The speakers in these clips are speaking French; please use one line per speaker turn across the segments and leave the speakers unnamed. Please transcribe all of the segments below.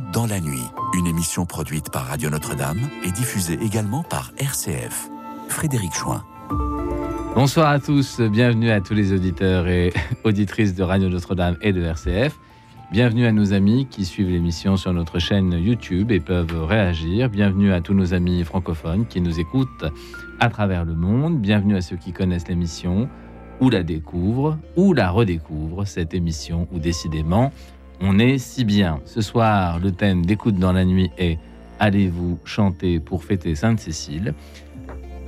Dans la nuit, une émission produite par Radio Notre-Dame et diffusée également par RCF. Frédéric Chouin.
Bonsoir à tous, bienvenue à tous les auditeurs et auditrices de Radio Notre-Dame et de RCF. Bienvenue à nos amis qui suivent l'émission sur notre chaîne YouTube et peuvent réagir. Bienvenue à tous nos amis francophones qui nous écoutent à travers le monde. Bienvenue à ceux qui connaissent l'émission ou la découvrent ou la redécouvrent, cette émission où décidément on est si bien. Ce soir, le thème d'écoute dans la nuit est Allez-vous chanter pour fêter Sainte-Cécile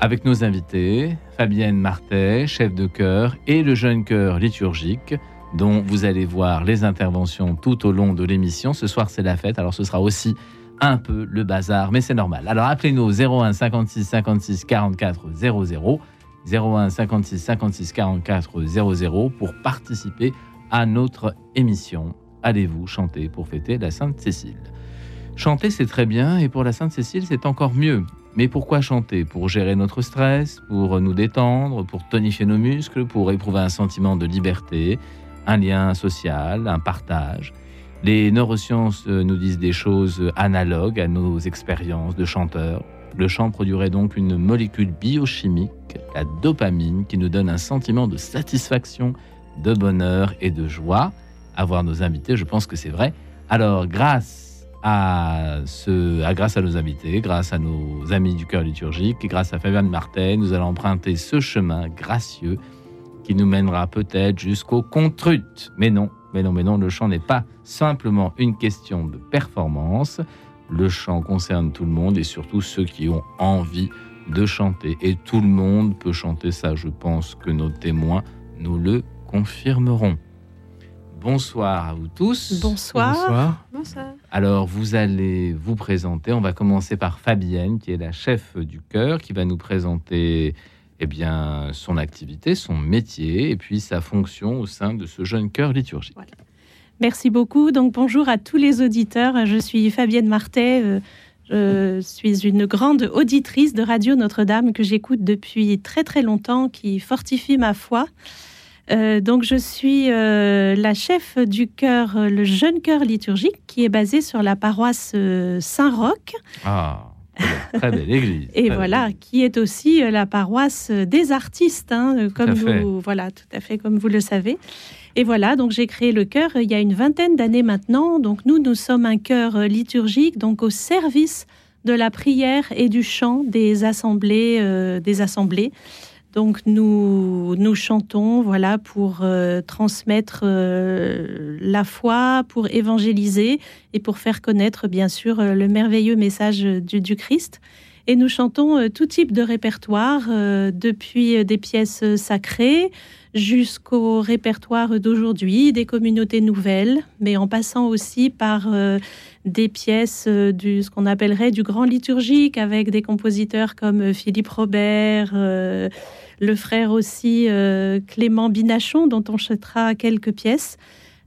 avec nos invités, Fabienne Martet, chef de chœur, et le jeune chœur liturgique dont vous allez voir les interventions tout au long de l'émission. Ce soir, c'est la fête, alors ce sera aussi un peu le bazar, mais c'est normal. Alors appelez-nous 01 56 56 44 00, 01 56 56 44 00 pour participer à notre émission. Allez-vous chanter pour fêter la Sainte Cécile? Chanter, c'est très bien, et pour la Sainte Cécile, c'est encore mieux. Mais pourquoi chanter? Pour gérer notre stress, pour nous détendre, pour tonifier nos muscles, pour éprouver un sentiment de liberté, un lien social, un partage? Les neurosciences euh, nous disent des choses analogues à nos expériences de chanteurs. Le chant produirait donc une molécule biochimique, la dopamine, qui nous donne un sentiment de satisfaction, de bonheur et de joie. À voir nos invités, je pense que c'est vrai. Alors, grâce à, ce, à, grâce à nos invités, grâce à nos amis du cœur liturgique, grâce à Fabien Martin, nous allons emprunter ce chemin gracieux qui nous mènera peut-être jusqu'au contrut. Mais non, mais non, mais non, le chant n'est pas simplement une question de performance. Le chant concerne tout le monde et surtout ceux qui ont envie de chanter. Et tout le monde peut chanter ça. Je pense que nos témoins nous le confirmeront. Bonsoir à vous tous.
Bonsoir.
Bonsoir.
Bonsoir.
Alors, vous allez vous présenter. On va commencer par Fabienne, qui est la chef du chœur, qui va nous présenter eh bien, son activité, son métier et puis sa fonction au sein de ce jeune cœur liturgique.
Merci beaucoup. Donc bonjour à tous les auditeurs. Je suis Fabienne Martet. Euh, je suis une grande auditrice de Radio Notre-Dame que j'écoute depuis très très longtemps, qui fortifie ma foi. Euh, donc je suis euh, la chef du chœur, le jeune chœur liturgique, qui est basé sur la paroisse Saint-Roch.
Ah. Très belle église.
Et voilà, qui est aussi euh, la paroisse des artistes, hein, euh, comme vous, voilà, tout à fait comme vous le savez. Et voilà, donc j'ai créé le chœur euh, il y a une vingtaine d'années maintenant. Donc nous, nous sommes un chœur liturgique, donc au service de la prière et du chant des assemblées, des assemblées. Donc nous, nous chantons voilà, pour euh, transmettre euh, la foi, pour évangéliser et pour faire connaître bien sûr euh, le merveilleux message du, du Christ. Et nous chantons tout type de répertoire, depuis des pièces sacrées jusqu'au répertoire d'aujourd'hui, des communautés nouvelles, mais en passant aussi par des pièces du ce qu'on appellerait du grand liturgique avec des compositeurs comme Philippe Robert le frère aussi euh, Clément Binachon, dont on chantera quelques pièces.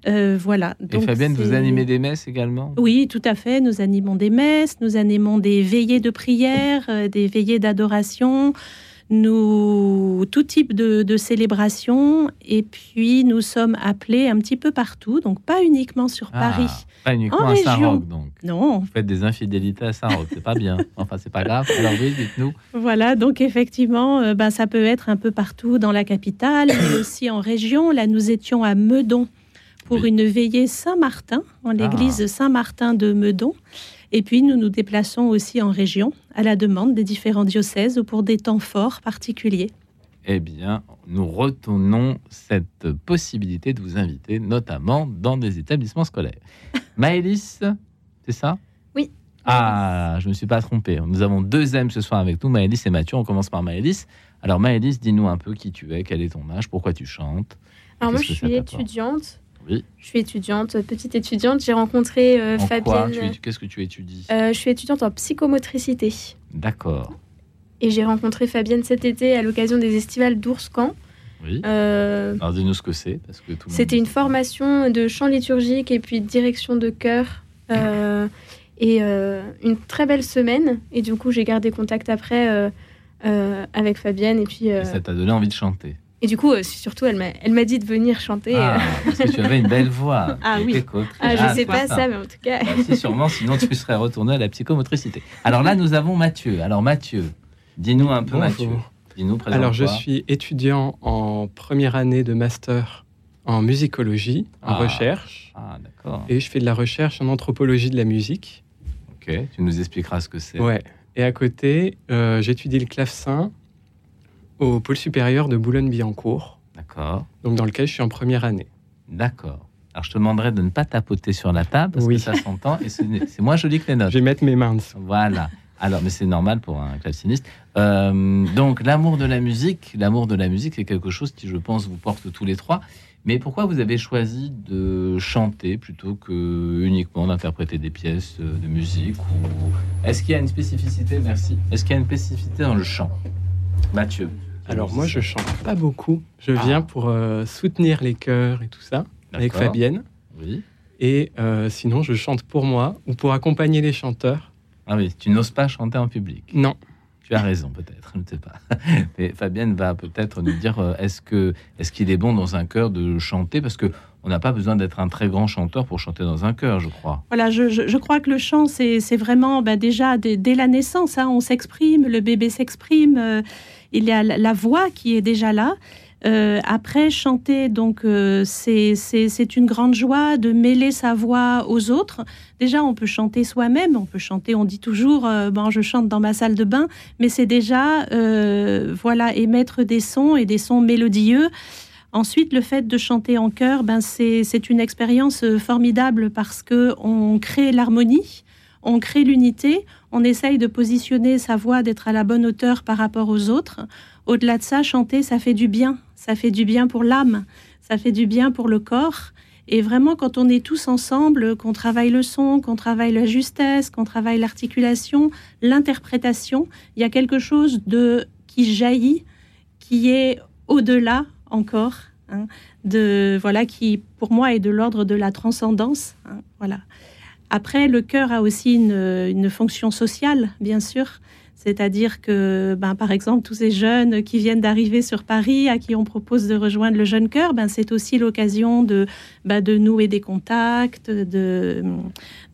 Euh, voilà.
Donc, Et Fabienne, vous animez des messes également?
Oui, tout à fait. Nous animons des messes, nous animons des veillées de prière, euh, des veillées d'adoration, nous tout type de, de célébrations. Et puis nous sommes appelés un petit peu partout, donc pas uniquement sur ah, Paris.
Pas uniquement à Saint-Roch, donc.
Non.
Vous faites des infidélités à Saint-Roch, c'est pas bien. Enfin, c'est pas grave. Alors oui, dites-nous.
Voilà, donc effectivement, euh, ben, ça peut être un peu partout dans la capitale, mais aussi en région. Là, nous étions à Meudon pour une veillée Saint-Martin, en l'église ah. Saint-Martin de Meudon. Et puis, nous nous déplaçons aussi en région, à la demande des différents diocèses ou pour des temps forts particuliers.
Eh bien, nous retenons cette possibilité de vous inviter, notamment dans des établissements scolaires. Maëlys, c'est ça?
Oui.
Ah, je ne me suis pas trompé. Nous avons deux M ce soir avec nous, Maëlys et Mathieu. On commence par Maëlys. Alors, Maëlys, dis-nous un peu qui tu es, quel est ton âge, pourquoi tu chantes?
Alors, moi, je suis étudiante je suis étudiante, petite étudiante. J'ai rencontré euh, Fabienne.
Qu'est-ce que tu étudies?
euh, Je suis étudiante en psychomotricité.
D'accord.
Et j'ai rencontré Fabienne cet été à l'occasion des estivales d'Ourscan.
Oui. Euh, Alors dis-nous ce que c'est.
C'était une formation de chant liturgique et puis de direction de chœur. et une très belle semaine. Et du coup, j'ai gardé contact après avec Fabienne. Et puis.
ça t'a donné envie de chanter?
Et du coup, surtout, elle m'a dit de venir chanter.
Ah, parce que tu avais une belle voix.
Ah oui. Ah, je ne sais pas ça, mais en tout cas.
Bah, sûrement, sinon tu serais retourné à la psychomotricité. Alors là, nous avons Mathieu. Alors Mathieu, dis-nous un peu Mathieu. Dis-nous,
Alors je suis étudiant en première année de master en musicologie, en ah. recherche.
Ah, d'accord.
Et je fais de la recherche en anthropologie de la musique.
Ok, tu nous expliqueras ce que c'est.
Ouais. Et à côté, euh, j'étudie le clavecin au pôle supérieur de Boulogne-Billancourt.
D'accord.
Donc dans lequel je suis en première année.
D'accord. Alors je te demanderai de ne pas tapoter sur la table parce que ça s'entend et c'est moins joli que les notes.
Je vais mettre mes mains dessus.
Voilà. Alors, mais c'est normal pour un claveciniste. Euh, donc, l'amour de la musique, l'amour de la musique, c'est quelque chose qui, je pense, vous porte tous les trois. Mais pourquoi vous avez choisi de chanter plutôt que uniquement d'interpréter des pièces de musique ou... Est-ce qu'il y a une spécificité Merci. Est-ce qu'il y a une spécificité dans le chant? Mathieu
alors moi, je chante pas beaucoup. Je viens ah. pour euh, soutenir les chœurs et tout ça avec Fabienne.
Oui.
Et euh, sinon, je chante pour moi ou pour accompagner les chanteurs.
Ah oui, tu n'oses pas chanter en public.
Non.
Tu as raison, peut-être, je ne sais pas. Mais Fabienne va peut-être nous dire euh, est-ce que est-ce qu'il est bon dans un chœur de chanter? Parce que on n'a pas besoin d'être un très grand chanteur pour chanter dans un chœur, je crois.
Voilà, je, crois que le chant, c'est vraiment bah, déjà dès, la naissance, hein, on s'exprime, le bébé s'exprime il y a la voix qui est déjà là. Euh, après, chanter, donc euh, c'est une grande joie de mêler sa voix aux autres. Déjà, on peut chanter soi-même, on peut chanter, on dit toujours, euh, je chante dans ma salle de bain, mais c'est déjà, voilà, émettre des sons et des sons mélodieux. Ensuite, le fait de chanter en chœur, ben, c'est une expérience formidable parce que on crée l'harmonie, on crée l'unité, on essaye de positionner sa voix, d'être à la bonne hauteur par rapport aux autres. Au-delà de ça, chanter, ça fait du bien. Ça fait du bien pour l'âme, ça fait du bien pour le corps. Et vraiment, quand on est tous ensemble, qu'on travaille le son, qu'on travaille la justesse, qu'on travaille l'articulation, l'interprétation, il y a quelque chose de qui jaillit, qui est au-delà encore, hein, de voilà, qui pour moi est de l'ordre de la transcendance. Hein, voilà. Après, le cœur a aussi une, fonction sociale, bien sûr. C'est-à-dire que, ben, par exemple, tous ces jeunes qui viennent d'arriver sur Paris, à qui on propose de rejoindre le jeune cœur, ben, c'est aussi l'occasion de, ben, de nouer des contacts, de,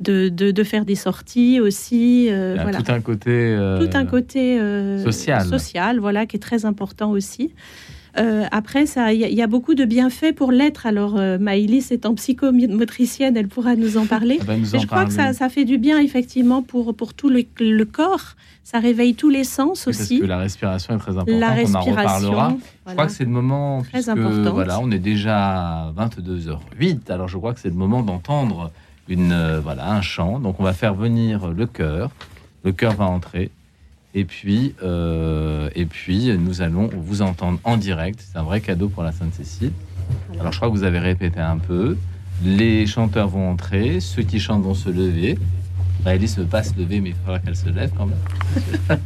de, faire des sorties aussi.
Euh, voilà. Tout un côté, euh,
tout un côté euh,
social.
social, voilà, qui est très important aussi. Euh, après, il y, a beaucoup de bienfaits pour l'être. Alors, euh, Maïlis étant psychomotricienne, elle pourra nous en parler.
je
crois que ça, fait du bien, effectivement, pour, pour tout le, corps. Ça réveille tous les sens aussi.
Parce que la respiration est très importante. La respiration, on en reparlera. Je crois que c'est le moment, très important. Voilà, on est déjà à 22h08. Alors, je crois que c'est le moment d'entendre une, euh, voilà, un chant. Donc, on va faire venir le cœur. Le cœur va entrer. Et puis, euh, et puis, nous allons vous entendre en direct. C'est un vrai cadeau pour la Sainte-Cécile. Alors, je crois que vous avez répété un peu. Les chanteurs vont entrer, ceux qui chantent vont se lever. Alice ne veut pas se lever, mais il faudra qu'elle se lève quand même.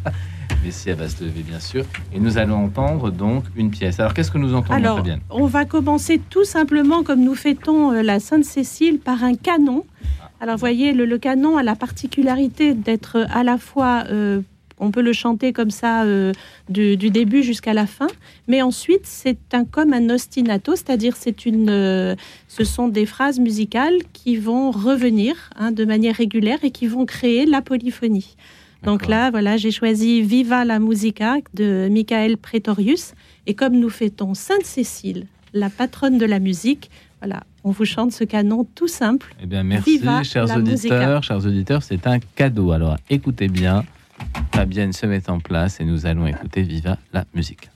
mais si elle va se lever, bien sûr. Et nous allons entendre donc une pièce. Alors, qu'est-ce que nous entendons,
Alors, On va commencer tout simplement, comme nous fêtons euh, la Sainte-Cécile, par un canon. Ah. Alors, vous voyez, le, canon a la particularité d'être à la fois euh, on peut le chanter comme ça euh, du, début jusqu'à la fin, mais ensuite c'est un comme un ostinato, c'est-à-dire c'est une, euh, ce sont des phrases musicales qui vont revenir hein, de manière régulière et qui vont créer la polyphonie. Donc là, voilà, j'ai choisi Viva la musica de Michael Pretorius, et comme nous fêtons Sainte Cécile, la patronne de la musique, voilà, on vous chante ce canon tout simple.
Eh bien, merci, chers auditeurs, chers auditeurs, c'est un cadeau. Alors, écoutez bien. Fabienne se met en place et nous allons écouter Viva la musique.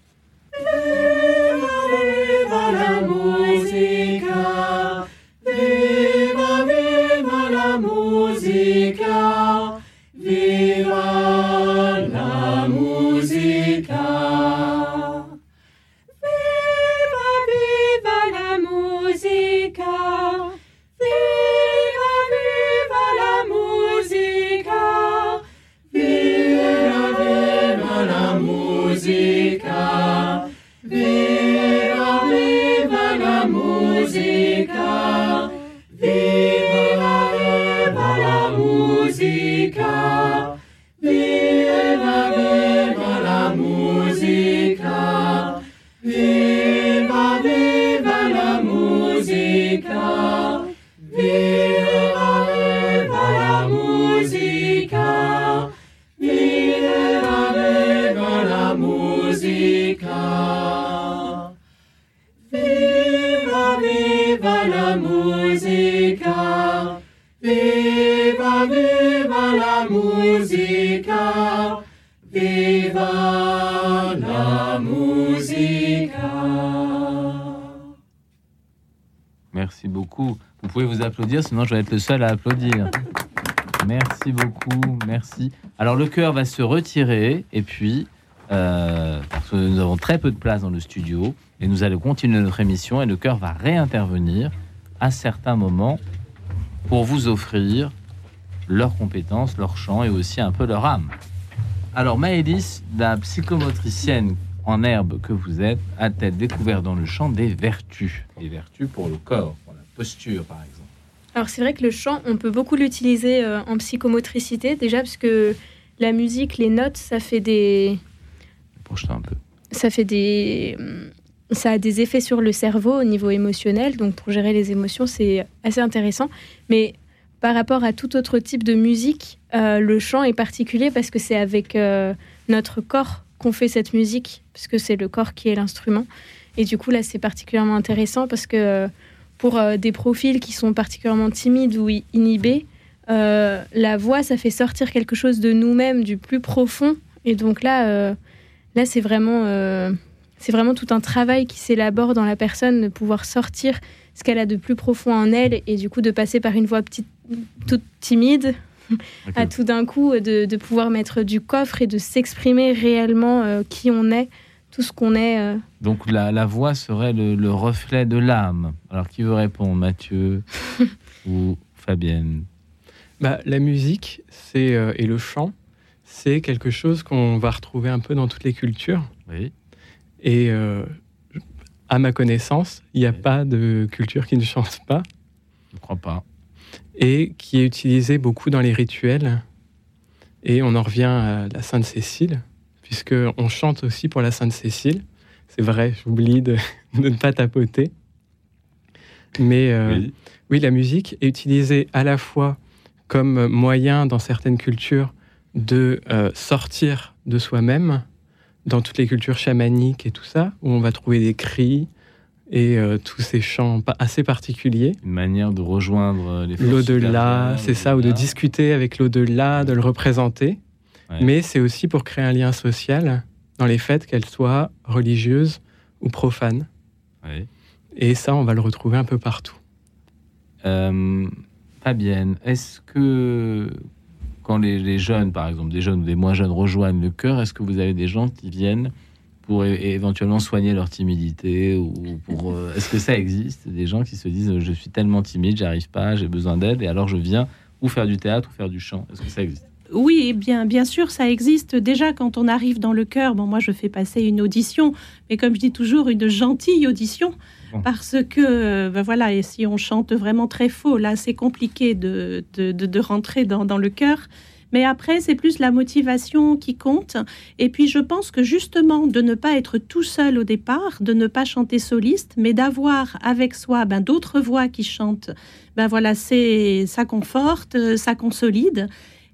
Viva la.
Merci beaucoup. Vous pouvez vous applaudir, sinon je vais être le seul à applaudir. Merci beaucoup, merci. Alors le chœur va se retirer et puis, euh, parce que nous avons très peu de place dans le studio, et nous allons continuer notre émission et le chœur va réintervenir à certains moments pour vous offrir leurs compétences, leur chant et aussi un peu leur âme. Alors Maëlys, la psychomotricienne en herbe que vous êtes, a-t-elle découvert dans le chant des vertus? Des vertus pour le corps, pour la posture par exemple
Alors c'est vrai que le chant, on peut beaucoup l'utiliser euh, en psychomotricité, déjà parce que la musique, les notes, ça fait des...
un peu.
Ça fait des... Ça a des effets sur le cerveau au niveau émotionnel, donc pour gérer les émotions, c'est assez intéressant. Mais par rapport à tout autre type de musique, euh, le chant est particulier parce que c'est avec euh, notre corps qu'on fait cette musique, puisque c'est le corps qui est l'instrument. Et du coup, là, c'est particulièrement intéressant parce que euh, pour des profils qui sont particulièrement timides ou inhibés, la voix, ça fait sortir quelque chose de nous-mêmes, du plus profond. Et donc là, là c'est vraiment, c'est vraiment tout un travail qui s'élabore dans la personne, de pouvoir sortir ce qu'elle a de plus profond en elle et du coup de passer par une voix petite, toute timide à tout d'un coup de, pouvoir mettre du coffre et de s'exprimer réellement euh, qui on est, tout ce qu'on est. Euh.
Donc la, voix serait le, reflet de l'âme. Alors qui veut répondre, Mathieu ou Fabienne?
Bah, La musique c'est euh, et le chant, c'est quelque chose qu'on va retrouver un peu dans toutes les cultures.
Oui.
Et à ma connaissance, il n'y a pas de culture qui ne chante pas.
Je ne crois pas
et qui est utilisé beaucoup dans les rituels. Et on en revient à la Sainte Cécile, puisque on chante aussi pour la Sainte Cécile. C'est vrai, j'oublie de, ne pas tapoter. Mais euh, oui. la musique est utilisée à la fois comme moyen dans certaines cultures de euh, sortir de soi-même, dans toutes les cultures chamaniques et tout ça, où on va trouver des cris, et euh, tous ces chants assez particuliers.
Une manière de rejoindre euh, les
L'au-delà, c'est ça, ou de discuter avec l'au-delà, de le représenter. Mais c'est aussi pour créer un lien social dans les fêtes, qu'elles soient religieuses ou profanes. Et ça, on va le retrouver un peu partout.
Euh, Fabienne, est-ce que quand les, les, jeunes, par exemple, des jeunes ou des moins jeunes rejoignent le chœur, est-ce que vous avez des gens qui viennent pour éventuellement soigner leur timidité ou pour euh, est-ce que ça existe des gens qui se disent je suis tellement timide j'arrive pas j'ai besoin d'aide et alors je viens ou faire du théâtre ou faire du chant est-ce que ça existe?
Oui, bien, bien sûr, ça existe déjà quand on arrive dans le cœur. Bon, moi, je fais passer une audition, mais comme je dis toujours, une gentille audition, parce que, ben voilà, et si on chante vraiment très faux, là, c'est compliqué de, de, de, rentrer dans, dans le cœur. Mais après, c'est plus la motivation qui compte. Et puis, je pense que justement, de ne pas être tout seul au départ, de ne pas chanter soliste, mais d'avoir avec soi ben, d'autres voix qui chantent, ben voilà, c'est ça conforte, ça consolide.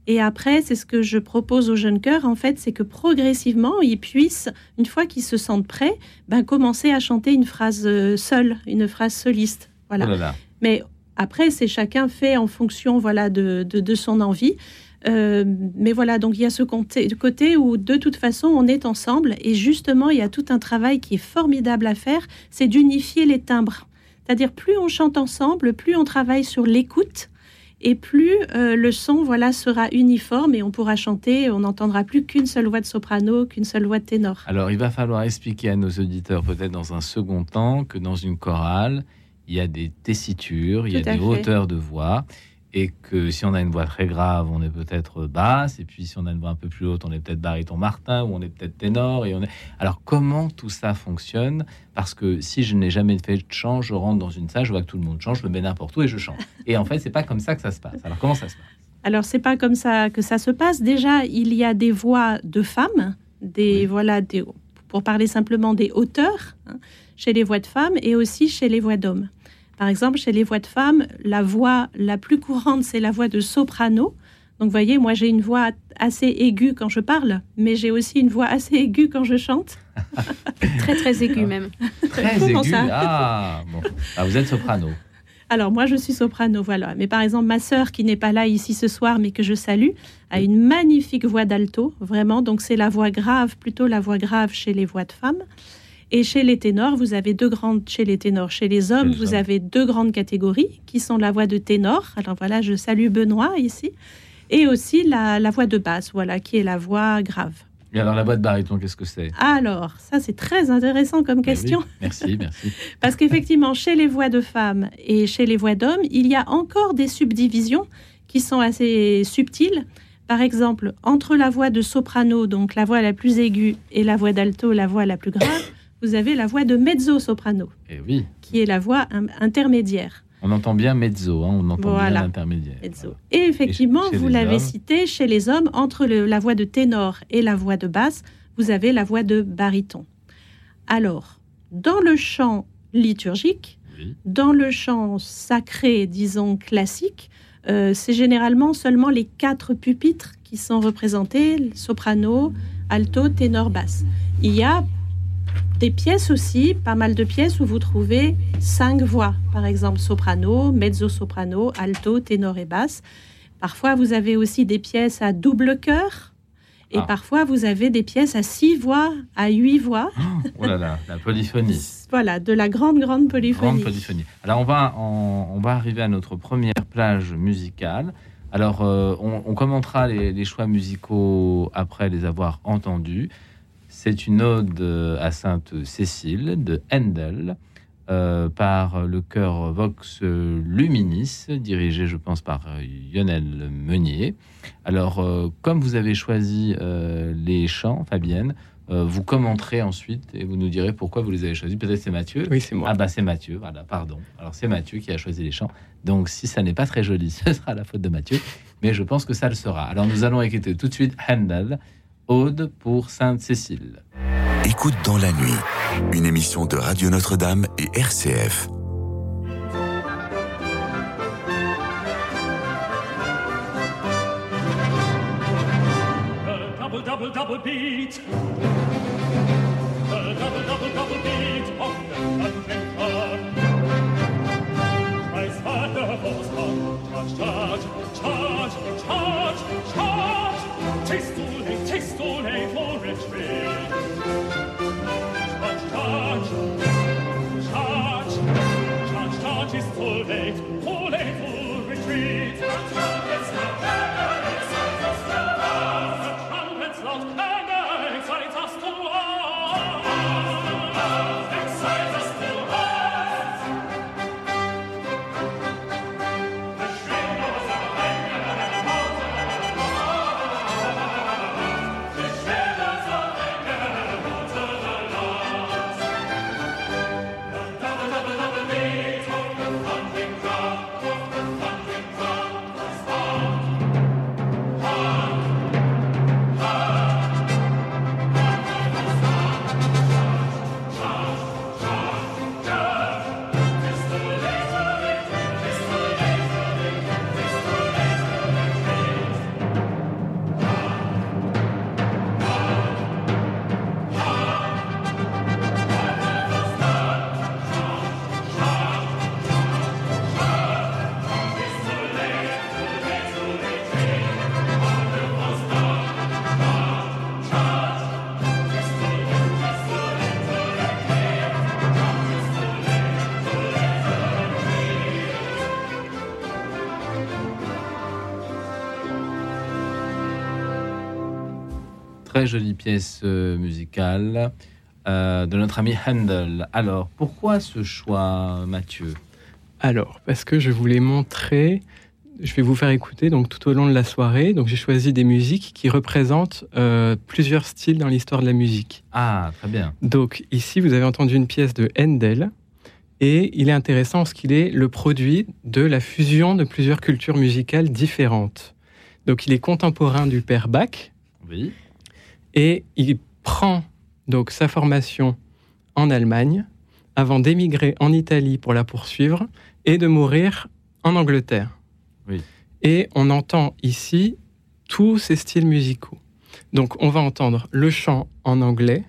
Et après, c'est ce que je propose aux jeunes chœurs, en fait, c'est que progressivement, ils puissent, une fois qu'ils se sentent prêts, ben, commencer à chanter une phrase euh, seule, une phrase soliste. Voilà.
Oh
mais après, c'est chacun fait en fonction voilà, de, de, de son envie. Euh, mais voilà, donc il y a ce côté où de toute façon on est ensemble et justement il y a tout un travail qui est formidable à faire, c'est d'unifier les timbres. C'est-à-dire plus on chante ensemble, plus on travaille sur l'écoute et plus euh, le son voilà sera uniforme et on pourra chanter, on n'entendra plus qu'une seule voix de soprano, qu'une seule voix de ténor.
Alors il va falloir expliquer à nos auditeurs peut-être dans un second temps que dans une chorale, il y a des tessitures, il y a des hauteurs de voix et que si on a une voix très grave, on est peut-être basse, et puis si on a une voix un peu plus haute, on est peut-être baryton Martin, ou on est peut-être ténor, et on est... Alors comment tout ça fonctionne? Parce que si je n'ai jamais fait de chant, je rentre dans une salle, je vois que tout le monde chante, je me mets n'importe où et je chante. Et en fait, c'est pas comme ça que ça se passe. Alors comment ça se passe?
Alors c'est pas comme ça que ça se passe. Déjà, il y a des voix de femmes, des voilà, des, pour parler simplement des hauteurs, hein, chez les voix de femmes, et aussi chez les voix d'hommes. Par exemple, chez les voix de femmes, la voix la plus courante, c'est la voix de soprano. Donc, vous voyez, moi, j'ai une voix assez aiguë quand je parle, mais j'ai aussi une voix assez aiguë quand je chante.
très, très aiguë même.
Très aiguë. Ah, bon. Ah, vous êtes soprano.
Alors moi je suis soprano, voilà. Mais par exemple ma sœur qui n'est pas là ici ce soir, mais que je salue, a une magnifique voix d'alto, vraiment. Donc c'est la voix grave, plutôt la voix grave chez les voix de femmes. Et chez les ténors, vous avez deux grandes, chez les ténors, chez les hommes, vous avez deux grandes catégories qui sont la voix de ténor. Alors voilà, je salue Benoît ici. Et aussi la, voix de basse, voilà, qui est la voix grave.
Et alors la voix de baryton, qu'est-ce que c'est?
Alors, ça c'est très intéressant comme ben question.
Merci, merci.
Parce qu'effectivement, chez les voix de femmes et chez les voix d'hommes, il y a encore des subdivisions qui sont assez subtiles. Par exemple, entre la voix de soprano, donc la voix la plus aiguë, et la voix d'alto, la voix la plus grave, vous avez la voix de mezzo-soprano,
eh oui.
qui est la voix intermédiaire.
On entend bien mezzo, hein, on entend bien l'intermédiaire.
Et effectivement, vous l'avez cité, chez les hommes, entre la voix de ténor et la voix de basse, vous avez la voix de baryton. Alors, dans le chant liturgique, dans le chant sacré, disons classique, euh, c'est généralement seulement les quatre pupitres qui sont représentés, soprano, alto, ténor, basse. Il y a des pièces aussi, pas mal de pièces où vous trouvez cinq voix, par exemple soprano, mezzo-soprano, alto, ténor et basse. Parfois, vous avez aussi des pièces à double chœur. Et ah. parfois, vous avez des pièces à six voix, à huit voix.
Oh là là, la polyphonie.
voilà, de la grande, grande polyphonie.
Grande polyphonie. Alors, on va, on, va arriver à notre première plage musicale. Alors, euh, on, commentera les, les, choix musicaux après les avoir entendus. C'est une ode à Sainte Cécile de Handel euh, par le chœur Vox Luminis, dirigé, je pense, par Lionel Meunier. Alors, euh, comme vous avez choisi euh, les chants, Fabienne, vous commenterez ensuite et vous nous direz pourquoi vous les avez choisis. Peut-être c'est Mathieu.
Oui, c'est moi.
Ah bah c'est Mathieu, voilà, pardon. Alors c'est Mathieu qui a choisi les chants. Donc si ça n'est pas très joli, ce sera la faute de Mathieu. Mais je pense que ça le sera. Alors nous allons écouter tout de suite Handel Aude pour Sainte-Cécile.
Écoute dans la nuit, une émission de Radio Notre-Dame et RCF. double, double, double beat. or they will retreat.
Très jolie pièce euh, musicale euh, de notre ami Handel. Alors, pourquoi ce choix, Mathieu?
Alors, parce que je voulais montrer, je vais vous faire écouter donc tout au long de la soirée. Donc, j'ai choisi des musiques qui représentent euh, plusieurs styles dans l'histoire de la musique.
Ah, très bien.
Donc, ici, vous avez entendu une pièce de Handel. Et il est intéressant parce qu'il est le produit de la fusion de plusieurs cultures musicales différentes. Donc, il est contemporain du père Bach.
Oui.
Et il prend donc sa formation en Allemagne avant d'émigrer en Italie pour la poursuivre et de mourir en Angleterre. Et on entend ici tous ces styles musicaux. Donc on va entendre le chant en anglais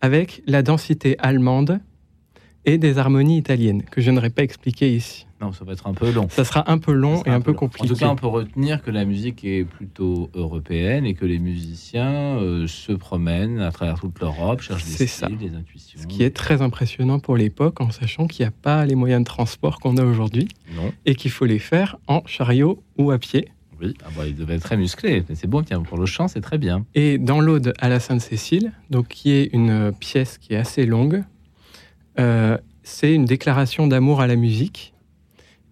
avec la densité allemande et des harmonies italiennes que je n'aurais pas expliquées ici.
Non, ça va être un peu long.
Ça sera un peu long et un, peu, compliqué.
En tout cas, on peut retenir que la musique est plutôt européenne et que les musiciens euh, se promènent à travers toute l'Europe, cherchent des styles, des intuitions.
Ce qui est très impressionnant pour l'époque, en sachant qu'il n'y a pas les moyens de transport qu'on a aujourd'hui et qu'il faut les faire en chariot ou à pied.
Oui, ah bah, il devait être très musclé, mais c'est bon, tiens, pour le chant, c'est très bien.
Et dans l'Aude à la Sainte-Cécile, donc qui est une pièce qui est assez longue, euh, c'est une déclaration d'amour à la musique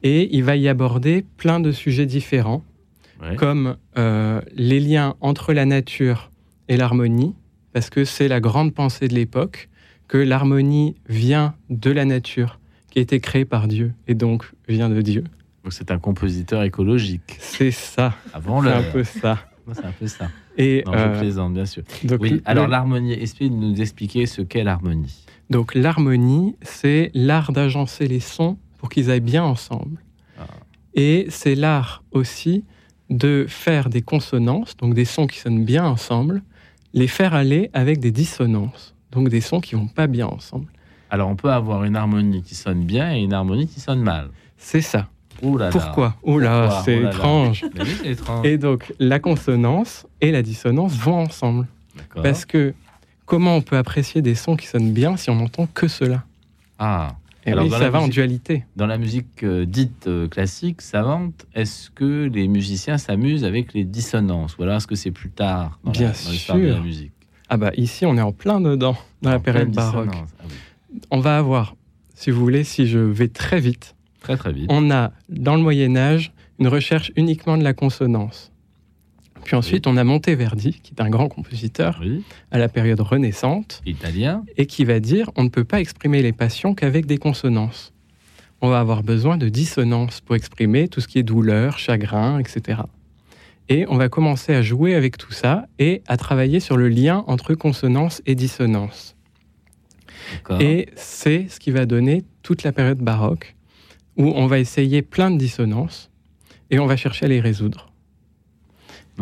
et il va y aborder plein de sujets différents, comme euh, les liens entre la nature et l'harmonie, parce que c'est la grande pensée de l'époque, que l'harmonie vient de la nature, qui a été créée par Dieu, et donc vient de Dieu.
Donc c'est un compositeur écologique.
C'est ça.
Avant
C'est un peu ça.
C'est un peu ça.
Et
non, je euh, plaisante, bien sûr. oui. Alors l'harmonie, explique nous expliquer ce qu'est l'harmonie.
Donc l'harmonie, c'est l'art d'agencer les sons pour qu'ils aillent bien ensemble. Et c'est l'art aussi de faire des consonances, donc des sons qui sonnent bien ensemble, les faire aller avec des dissonances, donc des sons qui vont pas bien ensemble.
Alors on peut avoir une harmonie qui sonne bien et une harmonie qui sonne mal.
C'est ça.
Là
Pourquoi? Là, c'est étrange.
étrange.
Et donc la consonance et la dissonance vont ensemble. Parce que comment on peut apprécier des sons qui sonnent bien si on n'entend que cela?
Ah.
Et Alors, ça va en dualité.
Dans la musique euh, dite euh, classique, savante, est-ce que les musiciens s'amusent avec les dissonances? Ou alors est-ce que c'est plus tard dans
Bien
de la musique?
Ah bah ici, on est en plein dedans, dans la période baroque. Ah on va avoir, si vous voulez, si je vais très vite,
très très vite,
on a dans le Moyen Âge une recherche uniquement de la consonance. Puis ensuite, on a Monteverdi, qui est un grand compositeur à la période renaissante.
Italien.
Et qui va dire on ne peut pas exprimer les passions qu'avec des consonances. On va avoir besoin de dissonances pour exprimer tout ce qui est douleur, chagrin, etc. Et on va commencer à jouer avec tout ça et à travailler sur le lien entre consonance et dissonance. Et c'est ce qui va donner toute la période baroque, où on va essayer plein de dissonances et on va chercher à les résoudre.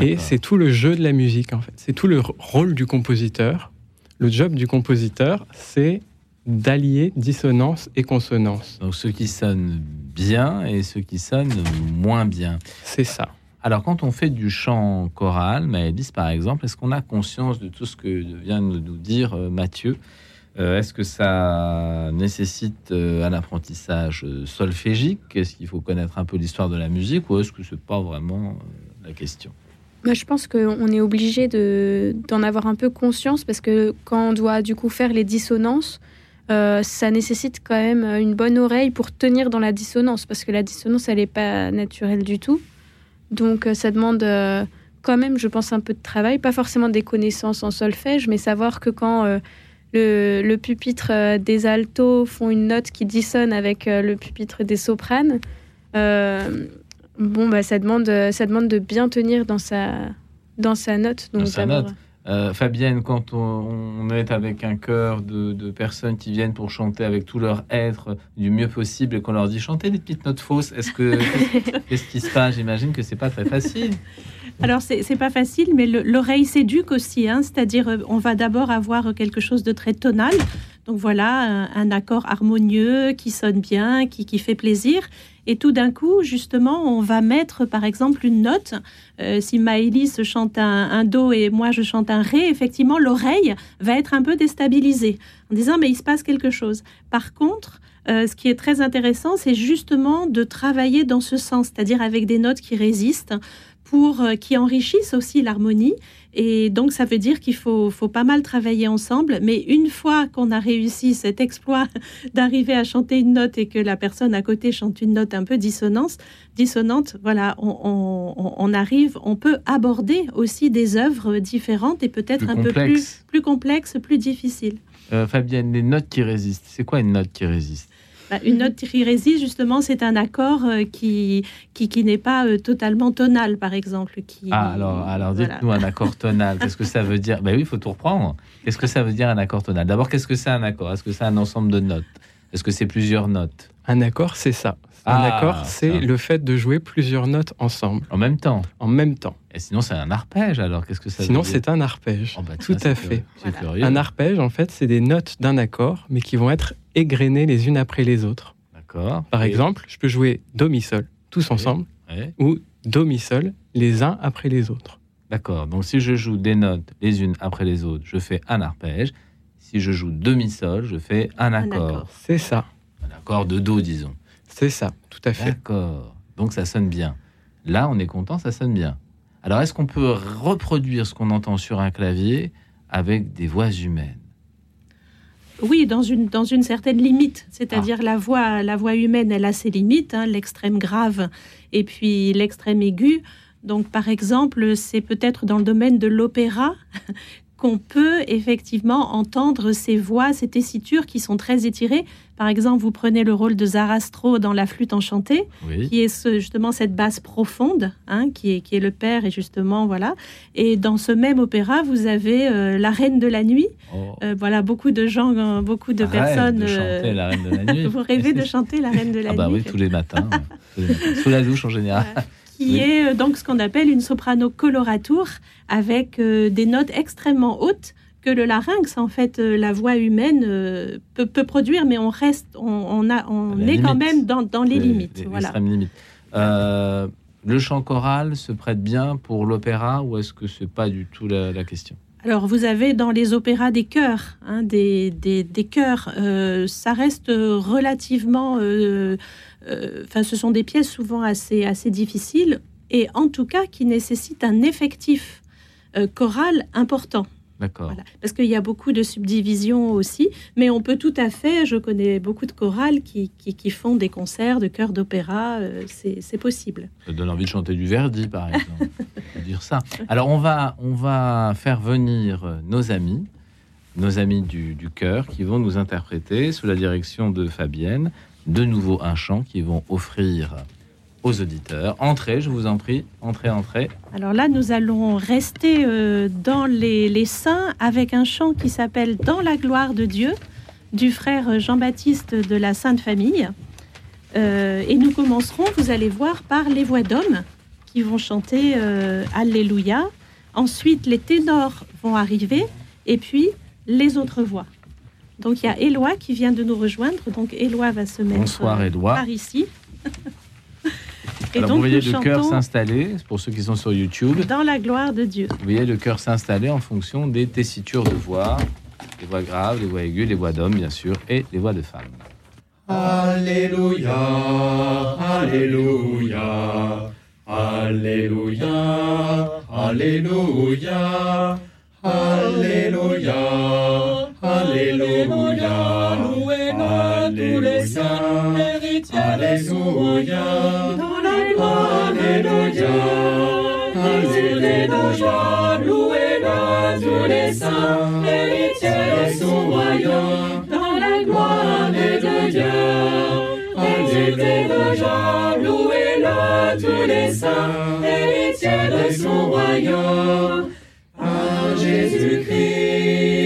Et c'est tout le jeu de la musique, en fait. C'est tout le rôle du compositeur. Le job du compositeur, c'est d'allier dissonance et consonance.
Donc ceux qui sonnent bien et ceux qui sonnent moins bien.
C'est ça.
Alors quand on fait du chant choral, Maëlys par exemple, est-ce qu'on a conscience de tout ce que vient de nous dire euh, Mathieu? Euh, Est-ce que ça nécessite euh, un apprentissage solfégique? Est-ce qu'il faut connaître un peu l'histoire de la musique ou est-ce que c'est pas vraiment la question?
Moi, je pense qu'on est obligé d'en avoir un peu conscience parce que quand on doit du coup faire les dissonances, euh, ça nécessite quand même une bonne oreille pour tenir dans la dissonance parce que la dissonance, elle n'est pas naturelle du tout. Donc, euh, ça demande euh, quand même, je pense, un peu de travail, pas forcément des connaissances en solfège, mais savoir que quand le, pupitre des altos font une note qui dissonne avec le pupitre des sopranes, Bon, bah, ça, demande, euh, ça demande de bien tenir dans sa, dans sa note.
Donc, dans sa note. Euh, Fabienne, quand on, est avec un chœur de, personnes qui viennent pour chanter avec tout leur être du mieux possible et qu'on leur dit chanter des petites notes fausses, est-ce que qu'est-ce qui se passe? J'imagine que c'est pas très facile.
Alors c'est pas facile, mais l'oreille s'éduque aussi, hein, c'est-à-dire euh, on va d'abord avoir quelque chose de très tonal, donc voilà un, accord harmonieux qui sonne bien, qui, qui fait plaisir, et tout d'un coup, justement, on va mettre, par exemple, une note. Euh, si Maëlys chante un, Do et moi je chante un Ré, effectivement, l'oreille va être un peu déstabilisée en disant mais il se passe quelque chose. Par contre, euh, ce qui est très intéressant, c'est justement de travailler dans ce sens, c'est-à-dire avec des notes qui résistent, pour euh, qui enrichissent aussi l'harmonie. Et donc, ça veut dire qu'il faut, faut pas mal travailler ensemble. Mais une fois qu'on a réussi cet exploit d'arriver à chanter une note et que la personne à côté chante une note un peu dissonante, dissonante voilà, on, arrive, on peut aborder aussi des œuvres différentes et peut-être un peu plus, plus complexes, plus difficiles.
Euh, Fabienne, les notes qui résistent, c'est quoi une note qui résiste?
Une note qui résiste, justement, c'est un accord euh, qui, qui, qui n'est pas euh, totalement tonal, par exemple. Qui,
ah, alors, alors dites-nous un accord tonal. Qu'est-ce que ça veut dire? Ben oui, il faut tout reprendre. Qu'est-ce que ça veut dire un accord tonal? D'abord, qu'est-ce que c'est un accord? Est-ce que c'est un ensemble de notes? Est-ce que c'est plusieurs notes?
Un accord, c'est ça. Un ah, accord, c'est le fait de jouer plusieurs notes ensemble.
En même temps
En même temps.
Et sinon, c'est un arpège, alors qu'est-ce que ça
Sinon,
veut dire
c'est un arpège.
Oh, bah,
Tout à fait.
Voilà.
curieux.
Un arpège, en fait, c'est des notes d'un accord, mais qui vont être égrenées les unes après les autres.
D'accord.
Par
Et-
exemple, je peux jouer Do, Mi, Sol, tous ensemble, ou Do, Mi, Sol, les uns après les autres.
D'accord. Donc, si je joue des notes les unes après les autres, je fais un arpège. Si je joue demi-sol, je fais un
Un
accord.
accord.
C'est ça,
Un accord de do, disons.
c'est ça, tout à fait.
D'accord. Donc, ça sonne bien. Là, on est content, ça sonne bien. Alors, est-ce qu'on peut reproduire ce qu'on entend sur un clavier avec des voix humaines?
Oui, dans une, dans une certaine limite. C'est-à-dire
Ah.
la, voix, la voix humaine, elle a ses limites, hein, l'extrême grave et puis l'extrême aigu. Donc, par exemple, c'est peut-être dans le domaine de l'opéra qu'on peut effectivement entendre ces voix, ces tessitures qui sont très étirées. Par exemple, vous prenez le rôle de Zarastro dans La flûte enchantée,
Oui.
qui est ce- justement cette basse profonde, hein, qui, est, qui est le père, et justement, voilà. Et dans ce même opéra, vous avez euh, La Reine de la Nuit.
Oh.
Euh, voilà, beaucoup de gens, euh, beaucoup de personnes.
de chanter la Reine de la Nuit.
vous rêvez de chanter La Reine de la
Ah bah
Nuit
oui, tous les matins. ouais. Tous les matins. Sous la douche en général.
Qui
Oui.
est euh, donc ce qu'on appelle une soprano coloratour avec euh, des notes extrêmement hautes que le larynx, en fait, euh, la voix humaine euh, peut, peut produire, mais on reste, on, on a, on est quand même dans, dans les, limites.
les-
voilà.
Euh, le chant choral se prête bien pour l'opéra ou est-ce que c'est pas du tout la, la question?
Alors, vous avez dans les opéras des chœurs, hein, des, des, des chœurs, euh, ça reste relativement. Euh, Enfin, ce sont des pièces souvent assez, assez difficiles et en tout cas qui nécessitent un effectif euh, choral important.
D'accord.
Voilà. Parce qu'il y a beaucoup de subdivisions aussi, mais on peut tout à fait, je connais beaucoup de chorales qui, qui, qui font des concerts de chœurs d'opéra, euh, c'est possible.
Ça donne envie de chanter du Verdi, par exemple. Dire ça. Alors, on va, on va faire venir nos amis, nos amis du, du chœur, qui vont nous interpréter, sous la direction de Fabienne, de nouveau un chant qu'ils vont offrir aux auditeurs. Entrez, je vous en prie. Entrez, entrez.
Alors là, nous allons rester euh, dans les, saints avec un chant qui s'appelle Dans la gloire de Dieu du frère Jean-Baptiste de la Sainte Famille. Euh, et nous commencerons, vous allez voir, par les voix d'hommes qui vont chanter euh, Alléluia. Ensuite, les ténors vont arriver et puis les autres voix. Donc il y a Éloi qui vient de nous rejoindre. Donc Éloi va se mettre
Bonsoir,
euh,
Éloi.
par ici. et
Alors,
donc
vous voyez le chœur
chantons
s'installer, pour ceux qui sont sur YouTube.
Dans la gloire de Dieu.
Vous voyez le chœur s'installer en fonction des tessitures de voix, les voix graves, les voix aiguës, les voix d'hommes, bien sûr, et les voix de femmes.
Alléluia, Alléluia, Alléluia, Alléluia, Alléluia, Alléluia, louez-le tous les saints, Alléluia, Alléluia, Alléluia, louez-le tous les saints, héritiers de son royaume, dans la gloire de Dieu. Alléluia, louez-le tous les saints, héritiers de son royaume. À Jésus-Christ,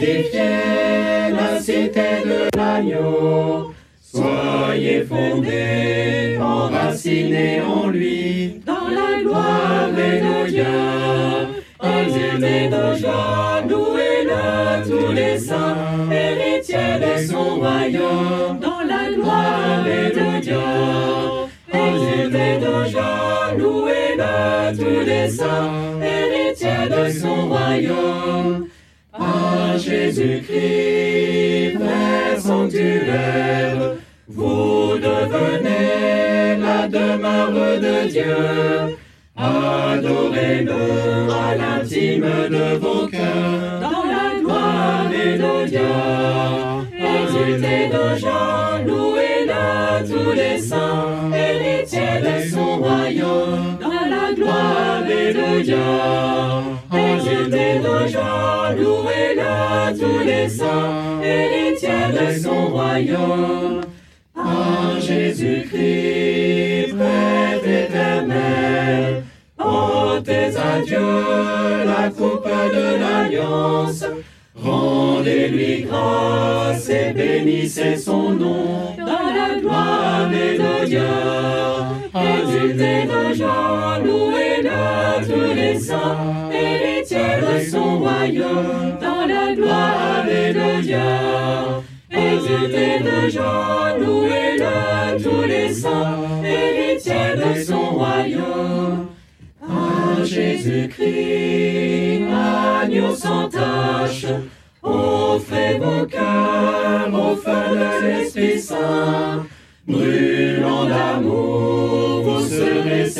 la cité de l'agneau. Soyez fondés, enracinés en lui, dans la gloire de Dieu. Alléluia, louez-le tous les saints, héritiers de son royaume, dans la gloire de Dieu. Alléluia, louez-le tous les saints, héritiers de son royaume. Jésus-Christ, vrai sanctuaire, vous devenez la demeure de Dieu. Adorez-le à l'intime de vos cœurs, dans la gloire Dieu. Exultez de joie, louez-le tous les saints, héritiers de son royaume, dans la gloire de Exultez de joie, louez-le tous les saints, héritiers de son royaume. À Jésus-Christ, prêtre éternel, ôtez à Dieu la coupe de l'alliance, rendez Rendez-lui grâce et bénissez son nom dans la gloire mélodieuse. Exultez gens, louez-le tous les saints, héritiers de son royaume dans la gloire mélodieuse. Exultez nos gens, louez-le tous les saints, héritiers de son royaume. À Jésus-Christ, agneau sans tache, offrez vos cœurs au feu de l'Esprit Saint. Brûlant d'amour,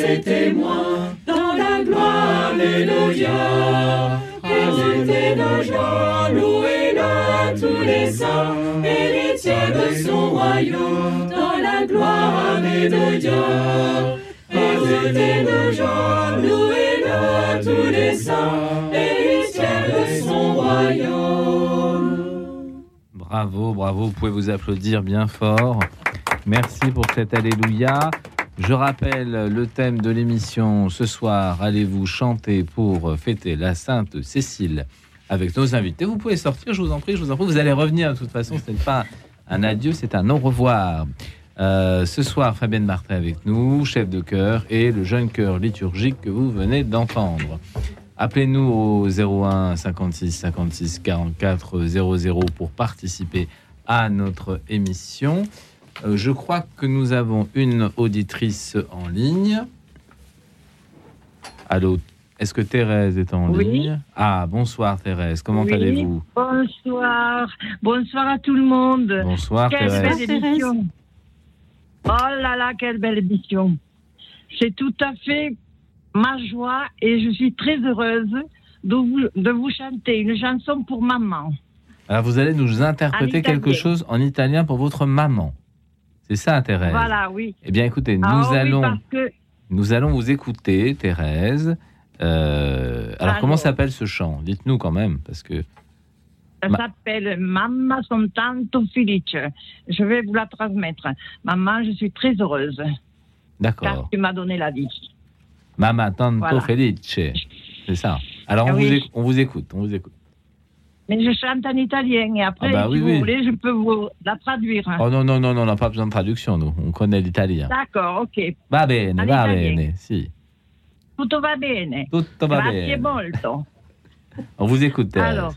ses témoins dans la gloire mélodieuse. Exultez nos joies, louez-le tous les saints, héritiers de son royaume dans la gloire mélodieuse. Exultez nos joies, louez-le tous les saints, héritiers de son royaume.
Bravo, bravo, vous pouvez vous applaudir bien fort. Merci pour cet Alléluia. Je rappelle le thème de l'émission ce soir. Allez-vous chanter pour fêter la Sainte Cécile avec nos invités? Vous pouvez sortir, je vous en prie, je vous en prie. Vous allez revenir de toute façon. Ce n'est pas un adieu, c'est un au revoir. Euh, ce soir, Fabienne Martin avec nous, chef de chœur, et le jeune chœur liturgique que vous venez d'entendre. Appelez-nous au 01 56 56 44 00 pour participer à notre émission. Euh, je crois que nous avons une auditrice en ligne. Allô, est-ce que Thérèse est en
Oui.
ligne? Ah, bonsoir Thérèse, comment
Oui.
allez-vous?
Bonsoir. Bonsoir à tout le monde.
Bonsoir
Quelle
Thérèse.
belle émission. Oh là là, quelle belle émission. C'est tout à fait ma joie et je suis très heureuse de vous, de vous chanter une chanson pour maman.
Alors vous allez nous interpréter quelque chose en italien pour votre maman. C'est ça Thérèse
Voilà, oui.
Eh bien écoutez, nous
Ah oui,
allons
que
nous allons vous écouter Thérèse. Euh, alors comment s'appelle ce chant? Dites-nous quand même parce que
ça s'appelle Mamma son tanto felice. Je vais vous la transmettre. Maman, je suis très heureuse car
d'accord.
tu m'as donné la vie.
Mamma tanto
Voilà.
felice. C'est ça. Alors vous on vous écoute, on vous écoute.
Mais je chante en italien et après,
Ah bah
si
oui,
vous
oui.
voulez, je peux vous la traduire.
Oh non non non non, on n'a pas besoin de traduction nous. On connaît l'italien.
D'accord, ok.
Va bene,
En
va
italien.
bene. Si.
Tutto va bene.
Tutto va
Grazie
bene.
molto.
On vous écoute Thérèse.
Alors,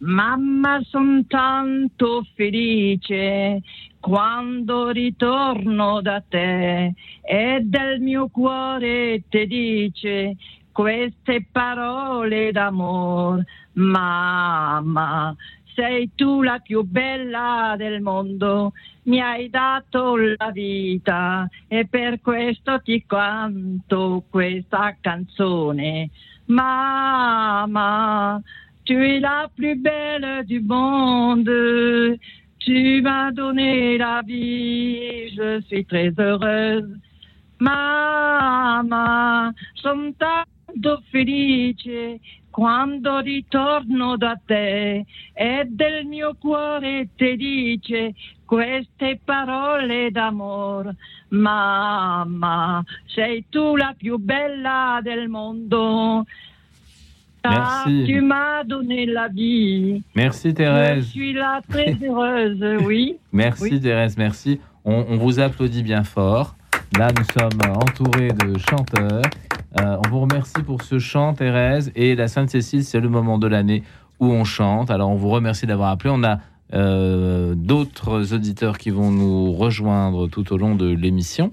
mamma son tanto felice quando ritorno da te e del mio cuore ti dice queste parole d'amor. Mamma, sei tu la più bella del mondo, mi hai dato la vita e per questo ti canto questa canzone. Mamma, tu es la plus belle du monde. Tu m'as donné la vie, je suis très heureuse. Mamma, sono tanto felice quando ritorno da te e del mio cuore ti dice queste parole d'amor. Mamma, sei tu la più bella del mondo.
Merci.
tu m'as donné la vie.
Merci
Je
Thérèse.
suis là très heureuse, oui.
Merci
Oui.
Thérèse, merci. On, on vous applaudit bien fort. Là, nous sommes entourés de chanteurs. Euh, on vous remercie pour ce chant, Thérèse. Et la Sainte-Cécile, c'est le moment de l'année où on chante. Alors, on vous remercie d'avoir appelé. On a euh, d'autres auditeurs qui vont nous rejoindre tout au long de l'émission.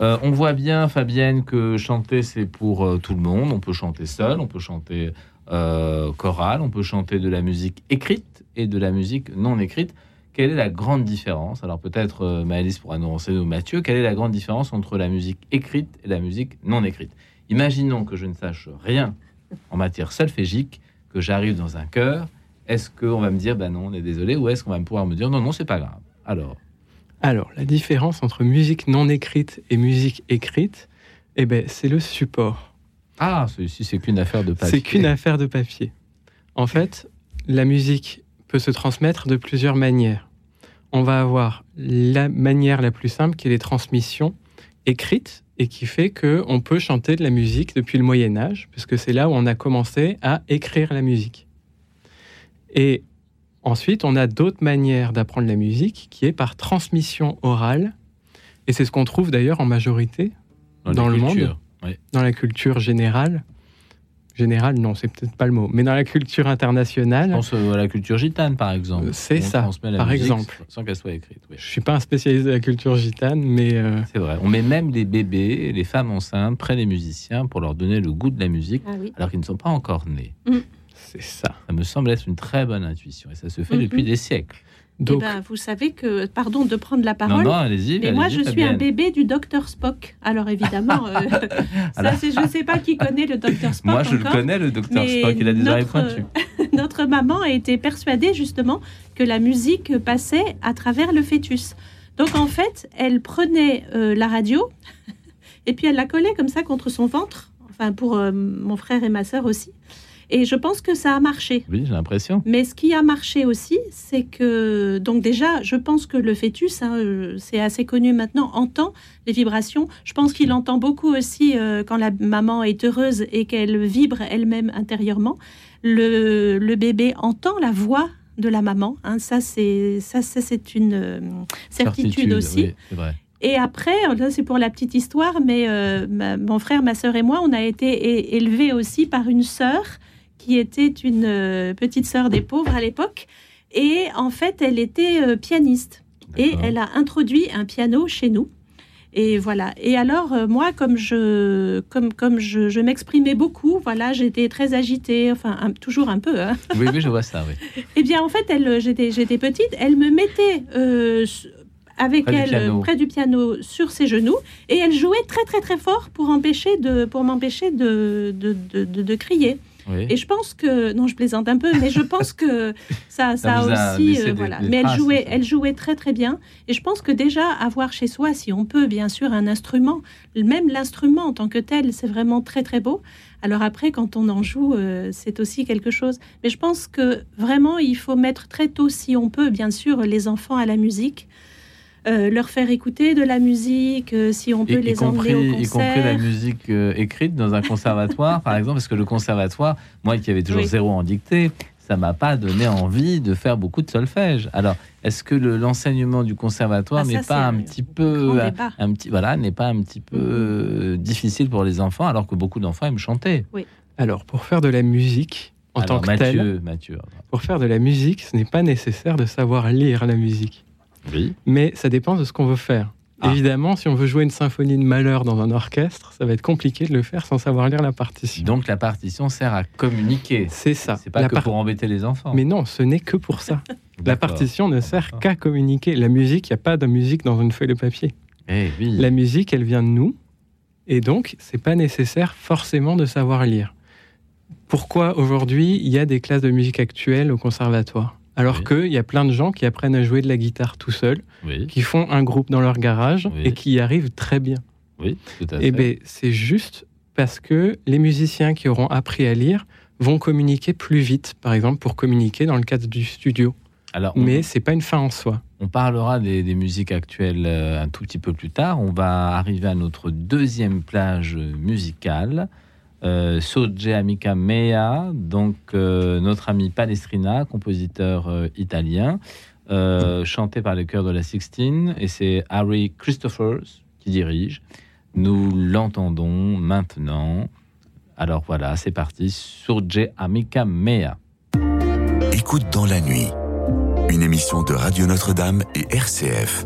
Euh, on voit bien, Fabienne, que chanter, c'est pour tout le monde. On peut chanter seul, on peut chanter euh, chorale, on peut chanter de la musique écrite et de la musique non écrite. Quelle est la grande différence? Alors peut-être Maëlys pourra nous renseigner ou Mathieu. Quelle est la grande différence entre la musique écrite et la musique non écrite? Imaginons que je ne sache rien en matière solfégique, que j'arrive dans un chœur. Est-ce qu'on va me dire, ben non, on est désolé, ou est-ce qu'on va pouvoir me dire, non, non, c'est pas grave Alors,
Alors, la différence entre musique non écrite et musique écrite, eh ben, c'est le support.
ah, celui-ci, c'est qu'une affaire de papier.
C'est qu'une affaire de papier. En fait, la musique peut se transmettre de plusieurs manières. On va avoir la manière la plus simple qui est les transmissions écrites et qui fait que on peut chanter de la musique depuis le Moyen Âge, puisque c'est là où on a commencé à écrire la musique. Et ensuite, on a d'autres manières d'apprendre la musique qui est par transmission orale. Et c'est ce qu'on trouve d'ailleurs en majorité dans, le monde, dans la culture générale. Générale, non, c'est peut-être pas le mot, mais dans la culture internationale. Je
pense euh, à la culture gitane, par exemple.
C'est ça, par exemple.
Sans qu'elle soit écrite.
Oui. Je suis pas un spécialiste de la culture gitane, mais. Euh,
c'est vrai. On met même les bébés, les femmes enceintes près des musiciens pour leur donner le goût de la musique, ah alors qu'ils ne sont pas encore nés.
Mm. C'est ça.
Ça me semble être une très bonne intuition, et ça se fait mm-hmm. depuis des siècles.
Eh ben, vous savez que, pardon de prendre la parole,
non, non, allez-y,
mais moi je suis un bébé du docteur Spock. Alors évidemment, euh, je ne sais pas qui connaît le docteur Spock.
Moi je le connais, le docteur Spock, il a des oreilles pointues.
notre maman a été persuadée justement que la musique passait à travers le fœtus. Donc en fait, elle prenait euh, la radio et puis elle la collait comme ça contre son ventre, enfin pour euh, mon frère et ma sœur aussi. Et je pense que ça a marché.
Oui, j'ai l'impression.
Mais ce qui a marché aussi, c'est que, donc déjà, je pense que le fœtus, hein, euh, c'est assez connu maintenant, entend les vibrations. Je pense qu'il entend beaucoup aussi euh, quand la maman est heureuse et qu'elle vibre elle-même intérieurement. Le, le, bébé entend la voix de la maman. Hein, ça, c'est ça, c'est une euh, certitude, aussi.
Oui, vrai.
Et après, c'est pour la petite histoire, mais mon frère, ma sœur et moi, on a été élevés aussi par une sœur qui était une euh, petite sœur des pauvres à l'époque. Et en fait, elle était euh, pianiste. Et elle a introduit un piano chez nous. Et voilà. Et alors, euh, moi, comme je, comme, comme je, m'exprimais beaucoup, voilà, j'étais très agitée, enfin, toujours un peu. Hein.
Oui, oui, je vois ça, oui.
eh bien, en fait, elle, j'étais, j'étais petite, elle me mettait avec elle près du piano sur ses genoux et elle jouait très, très, très fort pour, empêcher de, pour m'empêcher de de, de, de, crier. Et je pense que, non, je plaisante un peu, mais je pense que ça, ça, a aussi, euh, voilà. mais elle jouait, elle jouait très très bien. Et je pense que déjà avoir chez soi, si on peut, bien sûr, un instrument, même l'instrument en tant que tel, c'est vraiment très très beau. Alors après, quand on en joue, euh, c'est aussi quelque chose. Mais je pense que vraiment, il faut mettre très tôt, si on peut, bien sûr, les enfants à la musique. Euh, leur faire écouter de la musique, euh, si on peut les emmener au concert.
Y compris la musique euh, écrite dans un conservatoire, par exemple, parce que le conservatoire, moi qui avais toujours zéro en dictée, ça m'a pas donné envie de faire beaucoup de solfège. Alors, est-ce que l'enseignement du conservatoire ah, n'est pas un petit peu, un, petit, voilà, n'est pas un petit peu difficile pour les enfants, alors que beaucoup d'enfants aiment chanter?
Oui.
Alors, pour faire de la musique en tant que
Mathieu, Mathieu,
pour faire de la musique, ce n'est pas nécessaire de savoir lire la musique. Mais ça dépend de ce qu'on veut faire. Ah. Évidemment, si on veut jouer une symphonie de malheur dans un orchestre, ça va être compliqué de le faire sans savoir lire la partition.
Donc la partition sert à communiquer.
C'est ça.
C'est pas que pour embêter les enfants.
Mais non, ce n'est que pour ça. la partition ne sert qu'à communiquer. La musique, il n'y a pas de musique dans une feuille de papier.
Eh oui.
La musique, elle vient de nous, et donc c'est pas nécessaire forcément de savoir lire. Pourquoi aujourd'hui il y a des classes de musique actuelles au conservatoire? Alors qu'il y a plein de gens qui apprennent à jouer de la guitare tout seuls, qui font un groupe dans leur garage et qui y arrivent très bien.
Oui, tout à
eh fait. Et bien, c'est juste parce que les musiciens qui auront appris à lire vont communiquer plus vite, par exemple, pour communiquer dans le cadre du studio. Alors, Mais c'est pas une fin en soi.
On parlera des, musiques actuelles euh, un tout petit peu plus tard. On va arriver à notre deuxième plage musicale euh, Amica Mea, donc euh, notre ami Palestrina, compositeur euh, italien, euh, chanté par le chœur de la Sixtine, et c'est Harry Christophers qui dirige. Nous l'entendons maintenant. Alors voilà, c'est parti. Surge Amica Mea.
Écoute dans la nuit, une émission de Radio Notre-Dame et RCF.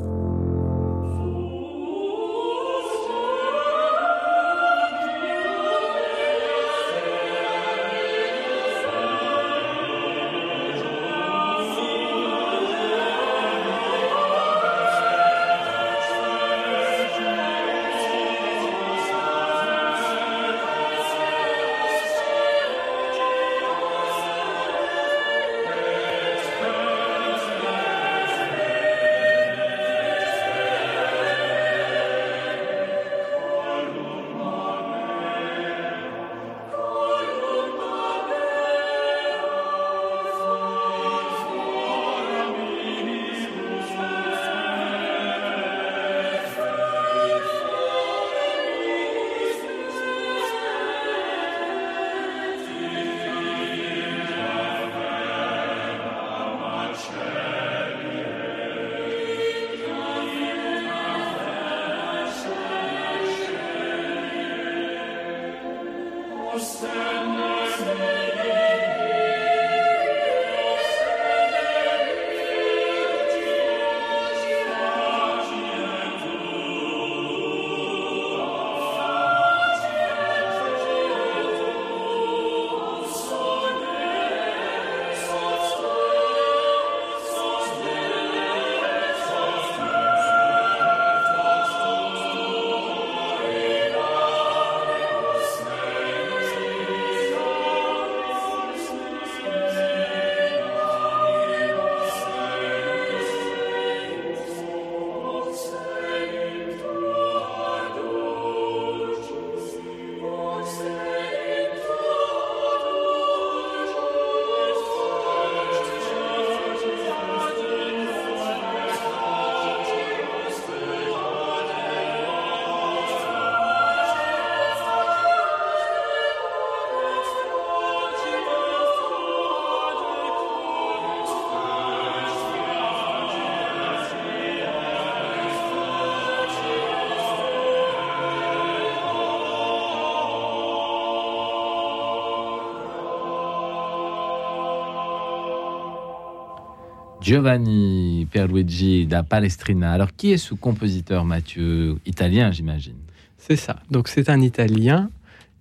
Giovanni Pierluigi da Palestrina. Alors, qui est ce compositeur, Mathieu? Italien, j'imagine.
C'est ça. Donc, c'est un Italien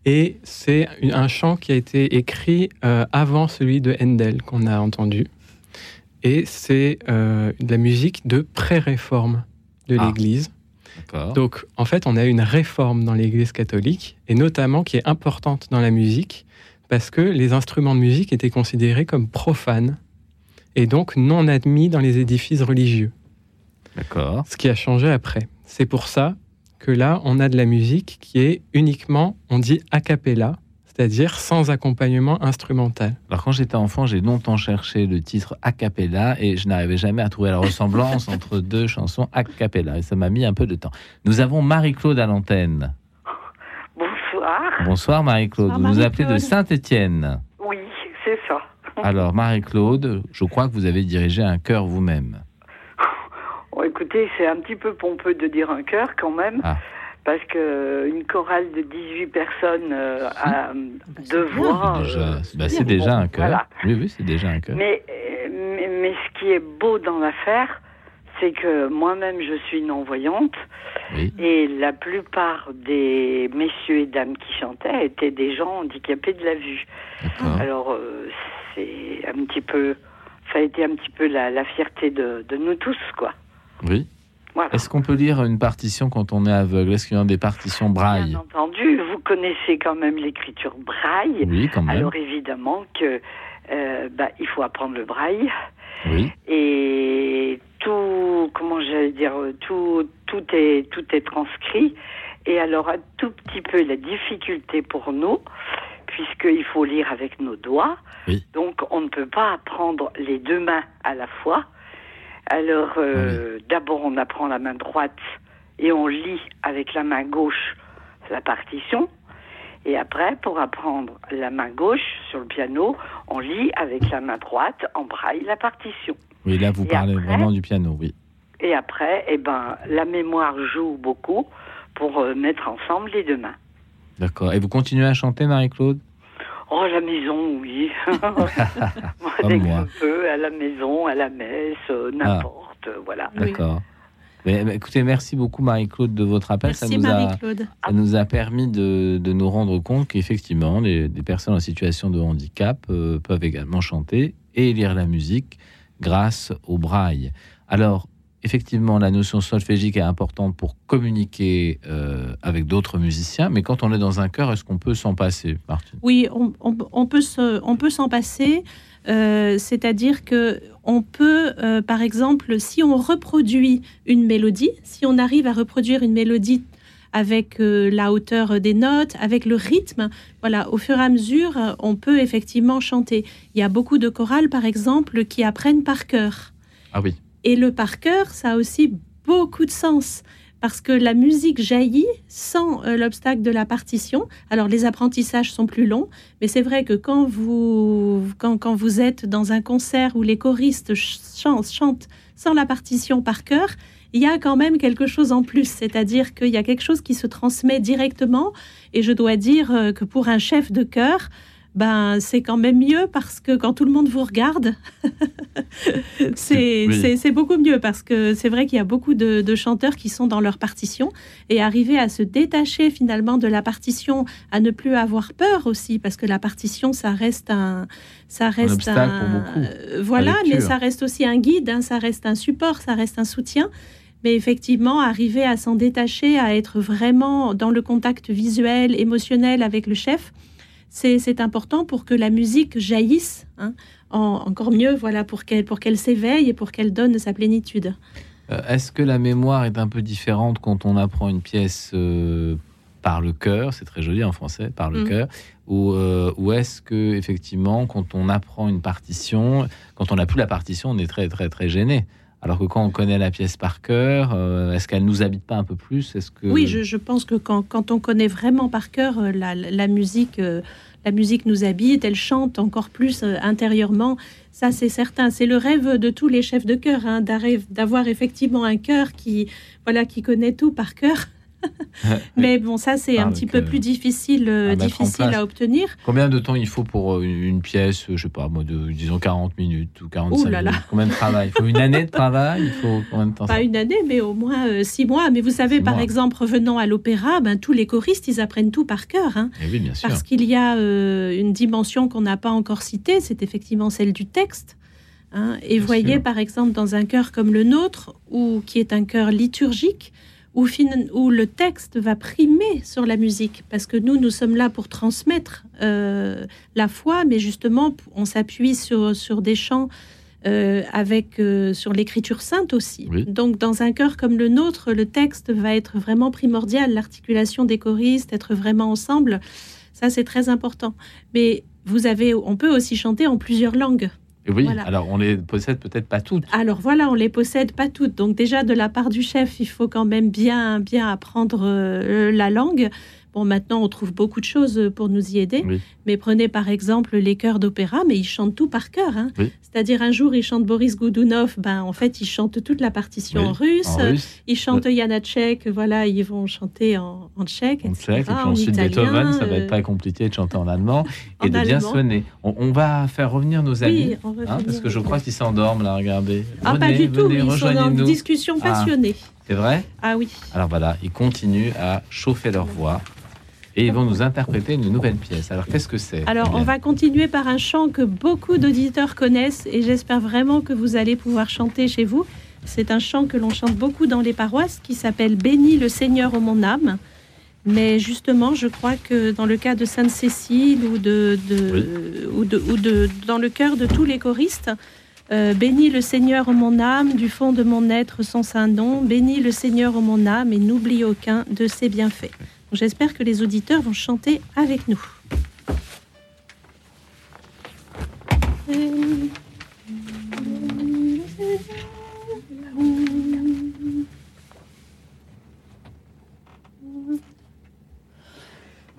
et c'est un chant qui a été écrit euh, avant celui de Handel qu'on a entendu. Et c'est euh, de la musique de pré-réforme de
Ah.
l'Église. Donc, en fait, on a une réforme dans l'Église catholique, et notamment qui est importante dans la musique, parce que les instruments de musique étaient considérés comme profanes, et donc non admis dans les édifices religieux,
D'accord.
ce qui a changé après. C'est pour ça que là, on a de la musique qui est uniquement, on dit a cappella, c'est-à-dire sans accompagnement instrumental.
Alors, quand j'étais enfant, j'ai longtemps cherché le titre a cappella et je n'arrivais jamais à trouver la ressemblance entre deux chansons a cappella. Et ça m'a mis un peu de temps. Nous avons Marie-Claude à l'antenne.
Bonsoir.
Bonsoir Marie-Claude. Vous nous appelez de. Saint-Étienne.
Oui, c'est ça.
Alors Marie-Claude, je crois que vous avez dirigé un chœur vous-même.
Bon, écoutez, c'est un petit peu pompeux de dire un chœur quand même,
Ah.
parce que une chorale de 18 personnes euh, à deux
c'est bien.
voix.
Déjà-
euh,
bah, c'est déjà un chœur.
Voilà.
Oui, oui, c'est déjà un chœur.
mais, euh, mais, mais ce qui est beau dans l'affaire, c'est que moi-même je suis non-voyante
Oui.
et la plupart des messieurs et dames qui chantaient étaient des gens handicapés de la vue. Alors, euh, c'est un petit peu. Ça a été un petit peu la, la fierté de, de nous tous, quoi.
Oui.
Voilà.
Est-ce qu'on peut lire une partition quand on est aveugle? Est-ce qu'il y a des partitions braille?
Bien entendu, vous connaissez quand même l'écriture braille.
Oui, quand même.
Alors évidemment que euh, bah, il faut apprendre le braille
Oui.
et tout, comment j'allais dire, tout, tout est tout est transcrit. Et alors un tout petit peu la difficulté pour nous, puisqu'il faut lire avec nos doigts.
Oui.
Donc on ne peut pas apprendre les deux mains à la fois. Alors euh, d'abord on apprend la main droite et on lit avec la main gauche la partition. Et après, pour apprendre la main gauche sur le piano, on lit avec la main droite en braille la partition.
Oui, là, vous
Et
parlez
après
vraiment du piano, oui.
Et après, eh ben, la mémoire joue beaucoup pour euh, mettre ensemble les deux mains.
D'accord. Et vous continuez à chanter, Marie-Claude?
Oh, la maison, oui. Moi,
Comme
dès que
moi.
je peux, à la maison, à la messe, euh, n'importe, euh, voilà.
D'accord. Mais, mais écoutez, merci beaucoup, Marie-Claude, de votre appel.
Merci
ça, nous a,
Marie-Claude.
ça nous a permis de, de nous rendre compte qu'effectivement, les, des personnes en situation de handicap euh, peuvent également chanter et lire la musique grâce au braille. Alors, effectivement, la notion solfégique est importante pour communiquer euh, avec d'autres musiciens, mais quand on est dans un chœur, est-ce qu'on peut s'en passer, Martine?
Oui, on, on- on peut se- on peut s'en passer. euh, C'est-à-dire que on peut, euh, par exemple, si on reproduit une mélodie, si on arrive à reproduire une mélodie avec euh, la hauteur des notes, avec le rythme, voilà, au fur et à mesure, on peut effectivement chanter. Il y a beaucoup de chorales, par exemple, qui apprennent par cœur.
Ah oui.
Et le par cœur, ça a aussi beaucoup de sens parce que la musique jaillit sans euh, l'obstacle de la partition. Alors les apprentissages sont plus longs, mais c'est vrai que quand vous, quand, quand vous êtes dans un concert où les choristes ch- chantent, chantent sans la partition par cœur, il y a quand même quelque chose en plus, c'est-à-dire qu'il y a quelque chose qui se transmet directement. Et je dois dire euh, que pour un chef de chœur, ben, c'est quand même mieux parce que quand tout le monde vous regarde, c'est beaucoup mieux parce que c'est vrai qu'il y a beaucoup de, chanteurs qui sont dans leur partition et arriver à se détacher finalement de la partition, à ne plus avoir peur aussi parce que la partition, ça reste un, ça reste
un, pour beaucoup,
euh, voilà, mais ça reste aussi un guide, hein, ça reste un support, ça reste un soutien. Mais effectivement, arriver à s'en détacher, à être vraiment dans le contact visuel, émotionnel avec le chef, c'est important pour que la musique jaillisse hein, encore mieux, voilà, pour qu'elle pour qu'elle s'éveille et pour qu'elle donne sa plénitude.
Euh, est-ce que la mémoire est un peu différente quand on apprend une pièce euh, par le cœur C'est très joli en français, par le mm. cœur. Ou, euh, ou est-ce que effectivement, quand on apprend une partition, quand on n'a plus la partition, on est très très très gêné? Alors que quand on connaît la pièce par cœur, est-ce qu'elle nous habite pas un peu plus? Est-ce que
oui, je, pense que quand, quand, on connaît vraiment par cœur la, la, musique, la musique nous habite, elle chante encore plus euh, intérieurement. Ça, c'est certain. C'est le rêve de tous les chefs de chœur, hein, d'avoir effectivement un chœur qui, voilà, qui connaît tout par cœur. Mais bon, ça, c'est un petit peu plus difficile, euh, à difficile à obtenir.
Combien de temps il faut pour euh, une pièce, je sais pas, moi, de, disons 40 minutes ou 45 minutes? Combien de travail? Il faut une année de travail? Il faut combien de temps
Pas une année, mais au moins euh, six mois. Mais vous savez, par exemple, revenant à l'opéra, ben, tous les choristes, ils apprennent tout par cœur. Hein.
Eh oui, bien sûr.
Parce qu'il y a une dimension qu'on n'a pas encore citée, c'est effectivement celle du texte. Hein. Et voyez, par exemple, dans un chœur comme le nôtre, ou qui est un chœur liturgique, où, où, le texte va primer sur la musique, parce que nous, nous sommes là pour transmettre euh, la foi, mais justement, on s'appuie sur, sur des chants euh, avec euh, sur l'écriture sainte aussi. Donc, dans un chœur comme le nôtre, le texte va être vraiment primordial, l'articulation des choristes, être vraiment ensemble, ça c'est très important. Mais vous avez, on peut aussi chanter en plusieurs langues.
Oui, alors on les possède peut-être pas toutes.
Alors voilà, on les possède pas toutes. Donc déjà de la part du chef, il faut quand même bien bien apprendre euh, la langue. Bon, maintenant, on trouve beaucoup de choses pour nous y aider. Mais prenez par exemple les chœurs d'opéra, mais ils chantent tout par cœur. Hein. C'est-à-dire, un jour, ils chantent Boris Goudounov, ben, en fait, ils chantent toute la partition en, russe. Ils chantent Janacek, voilà, ils vont chanter en, tchèque.
En tchèque, et puis ensuite Beethoven, ça va être pas compliqué de chanter en allemand et de bien sonner. On, va faire revenir nos amis, hein, parce que je crois qu'ils s'endorment là, regardez.
Ah, pas du tout, ils sont en discussion ah, passionnée.
C'est vrai?
Ah oui.
Alors voilà, ils continuent à chauffer leur voix et ils vont nous interpréter une nouvelle pièce. Alors qu'est-ce que c'est
Alors on va continuer par un chant que beaucoup d'auditeurs connaissent et j'espère vraiment que vous allez pouvoir chanter chez vous. C'est un chant que l'on chante beaucoup dans les paroisses qui s'appelle Bénis le Seigneur ô mon âme. Mais justement, je crois que dans le cas de Sainte-Cécile ou, de, ou, de, ou de, dans le cœur de tous les choristes, euh, bénis le Seigneur mon âme, du fond de mon être son saint nom. Bénis le Seigneur mon âme et n'oublie aucun de ses bienfaits. J'espère que les auditeurs vont chanter avec nous.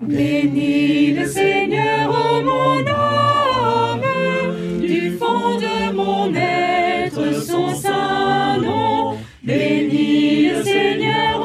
Bénis le Seigneur, ô mon âme, du fond de mon être son saint nom. Bénis le Seigneur.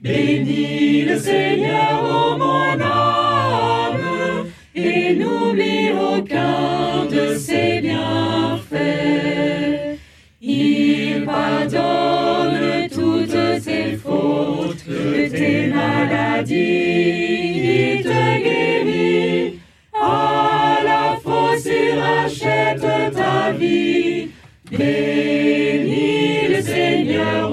Bénis le Seigneur, ô mon âme, et n'oublie aucun de ses bienfaits. Il pardonne toutes tes fautes, tes maladies, il te guérit. À la fois, il rachète ta vie. Bénis le Seigneur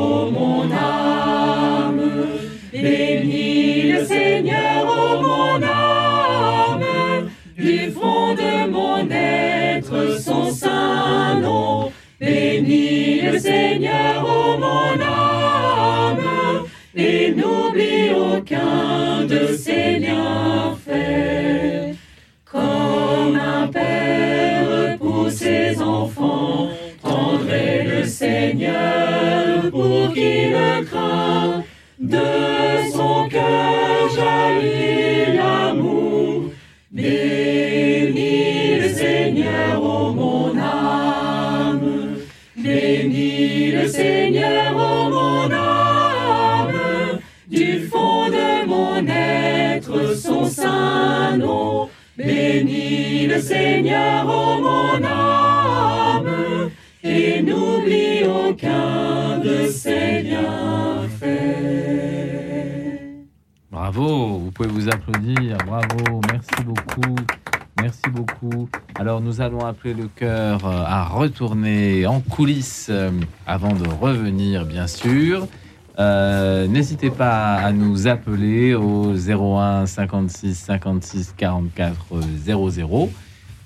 bénis le Seigneur, ô mon âme, du fond de mon être son saint nom. Bénis le Seigneur, ô mon âme, et n'oublie aucun de ses bienfaits. Comme un père pour ses enfants, tendrez le Seigneur pour qui le craint. De son cœur jaillit l'amour. Bénis le Seigneur, ô mon âme. Bénis le Seigneur, ô mon âme. Du fond de mon être, son saint nom. Bénis le Seigneur, ô mon âme. Et n'oublie aucun de ses.
Bravo, vous pouvez vous applaudir. Bravo, merci beaucoup. Merci beaucoup. Alors nous allons appeler le cœur euh, à retourner en coulisses euh, avant de revenir, bien sûr. Euh, N'hésitez pas à nous appeler au 01 56 56 44 00.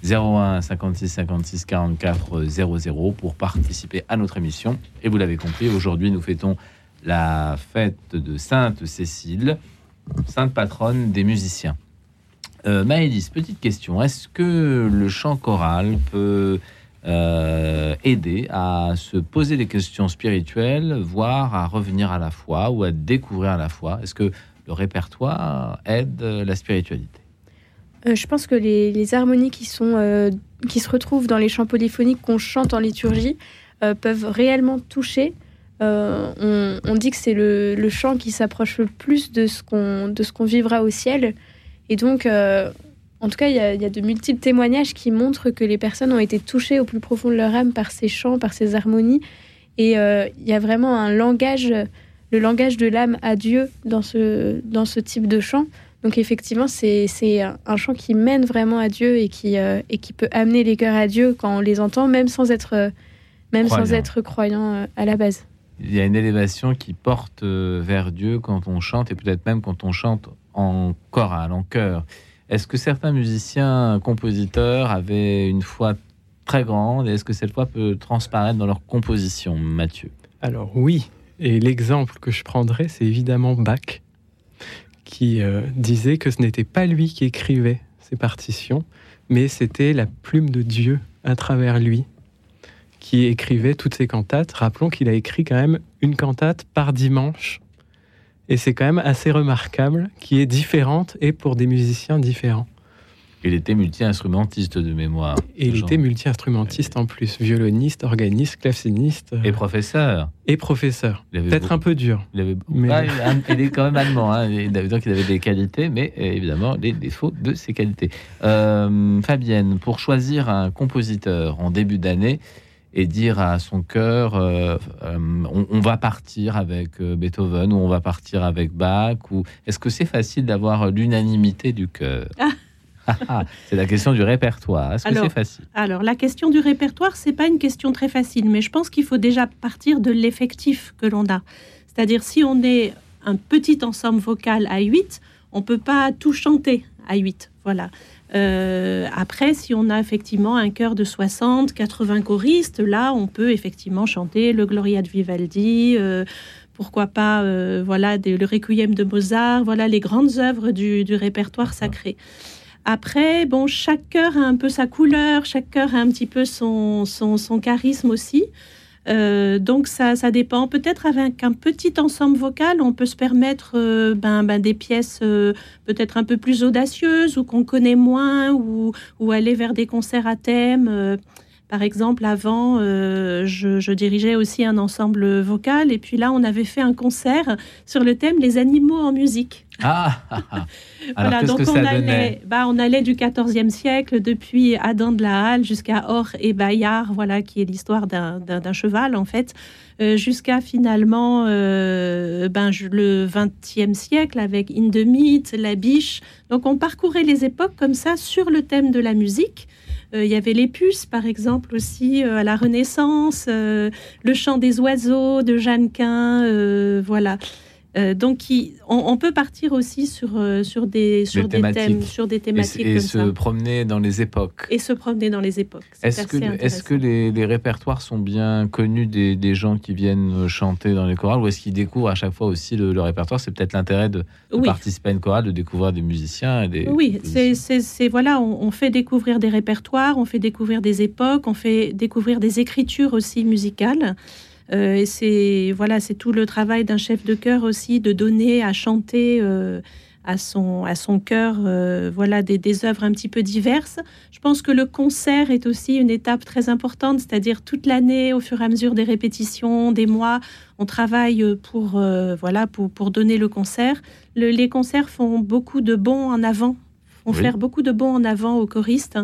01 56 56 44 00 pour participer à notre émission. Et vous l'avez compris, aujourd'hui nous fêtons la fête de Sainte Cécile, sainte patronne des musiciens. Euh, petite question. Est-ce que le chant choral peut euh, aider à se poser des questions spirituelles, voire à revenir à la foi ou à découvrir à la foi? Est-ce que le répertoire aide la spiritualité?
Euh, je pense que les, harmonies qui, sont, euh, qui se retrouvent dans les chants polyphoniques qu'on chante en liturgie peuvent réellement toucher. Euh, on, on dit que c'est le, le chant qui s'approche le plus de ce qu'on de ce qu'on vivra au ciel. Et donc, euh, en tout cas, il y, a, il y a de multiples témoignages qui montrent que les personnes ont été touchées au plus profond de leur âme par ces chants, par ces harmonies. Et euh, il y a vraiment un langage, le langage de l'âme à Dieu dans ce, dans ce type de chant. Donc effectivement, c'est un chant qui mène vraiment à Dieu et qui, euh, et qui peut amener les cœurs à Dieu quand on les entend, même sans être, même sans
Croyant.
être croyant à la base.
Il y a une élévation qui porte euh, vers Dieu quand on chante et peut-être même quand on chante en chorale, en chœur. Est-ce que certains musiciens, compositeurs avaient une foi très grande et est-ce que cette foi peut transparaître dans leur composition, Mathieu?
Alors oui, et l'exemple que je prendrais, c'est évidemment Bach, qui euh, disait que ce n'était pas lui qui écrivait ses partitions, mais c'était la plume de Dieu à travers lui qui écrivait toutes ses cantates. Rappelons qu'il a écrit quand même une cantate par dimanche, et c'est quand même assez remarquable, qui est différente et pour des musiciens différents.
Il était multi-instrumentiste de mémoire.
Et il était multi-instrumentiste en plus, violoniste, organiste, claveciniste euh,
Et professeur.
et professeur. Peut-être
beaucoup-
un peu dur.
Il, avait...
Mais-
Ah, il- il est quand même allemand, hein. Il avait- donc il avait des qualités, mais euh, évidemment les défauts de ses qualités. Euh, Fabienne, pour choisir un compositeur en début d'année et dire à son cœur, euh, euh, on, on va partir avec euh, Beethoven ou on va partir avec Bach, ou est-ce que c'est facile d'avoir l'unanimité du cœur?
Ah.
Ah, ah, C'est la question du répertoire. Est-ce que
Alors,
c'est facile?
Alors, la question du répertoire, c'est pas une question très facile, mais je pense qu'il faut déjà partir de l'effectif que l'on a. C'est-à-dire, si on est un petit ensemble vocal à 8, on peut pas tout chanter à 8. Voilà. Euh, après, si on a effectivement un chœur de 60, 80 choristes, là, on peut effectivement chanter le Gloria de Vivaldi, euh, pourquoi pas, euh, voilà, des- le Requiem de Mozart, voilà les grandes œuvres du, du répertoire sacré. Après, bon, chaque chœur a un peu sa couleur, chaque chœur a un petit peu son, son, son charisme aussi. Euh, donc ça, ça dépend. Peut-être avec un petit ensemble vocal, on peut se permettre euh, ben, ben, des pièces euh, peut-être un peu plus audacieuses ou qu'on connaît moins ou, ou aller vers des concerts à thème. Par exemple, avant, euh, je, je dirigeais aussi un ensemble vocal et puis là, on avait fait un concert sur le thème les animaux en musique.
Ah, ah, ah. Alors,
Voilà, donc
que
on
ça
allait, bah, on allait du XIVe siècle, depuis Adam de la Halle jusqu'à Or et Bayard, voilà, qui est l'histoire d'un- cheval en fait, euh, jusqu'à finalement euh, ben, le XXe siècle avec Indemite, La Biche. Donc on parcourait les époques comme ça sur le thème de la musique. Euh, Il y avait les puces, par exemple, aussi euh, à la Renaissance, euh, le chant des oiseaux de Jeannequin, voilà. Euh, donc, on, peut partir aussi sur, euh, sur, des, sur des, thèmes, sur des thématiques.
Et, se promener dans les époques.
Et se promener dans les époques.
Est-ce que, est que les, répertoires sont bien connus des, des, gens qui viennent chanter dans les chorales ou est-ce qu'ils découvrent à chaque fois aussi le, répertoire? C'est peut-être l'intérêt de, participer à une chorale, de découvrir des musiciens. Et des,
oui, c'est voilà, on, on, fait découvrir des répertoires, on fait découvrir des époques, on fait découvrir des écritures aussi musicales. Euh, et c'est voilà, c'est tout le travail d'un chef de chœur aussi de donner à chanter euh, à son à son cœur euh, voilà des, des, œuvres un petit peu diverses. Je pense que le concert est aussi une étape très importante, c'est-à-dire toute l'année, au fur et à mesure des répétitions, des mois, on travaille pour voilà pour, pour donner le concert. les concerts font beaucoup de bons en avant, font faire beaucoup de bons en avant aux choristes.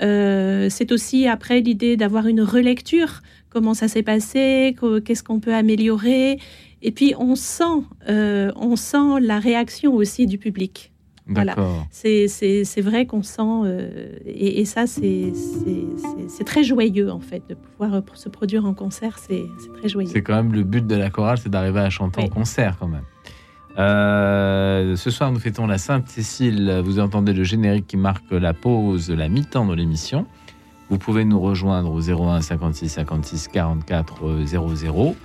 c'est aussi après l'idée d'avoir une relecture comment ça s'est passé, qu'est-ce qu'on peut améliorer. Et puis on sent, euh, on sent la réaction aussi du public. Voilà. C'est vrai qu'on sent, euh, et, ça c'est très joyeux en fait, de pouvoir euh, se produire en concert, c'est très joyeux.
C'est quand même le but de la chorale, c'est d'arriver à chanter en concert quand même. ce soir, nous fêtons la Sainte Cécile. Vous entendez le générique qui marque la pause, la mi-temps de l'émission. Vous pouvez nous rejoindre au 01 56 56 44 00.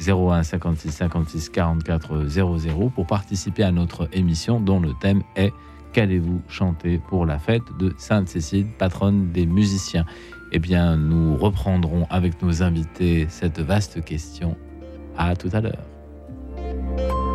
01 56 56 44 00 pour participer à notre émission dont le thème est Qu'allez-vous chanter pour la fête de Sainte-Cécile, patronne des musiciens? Eh bien, nous reprendrons avec nos invités cette vaste question. À tout à l'heure.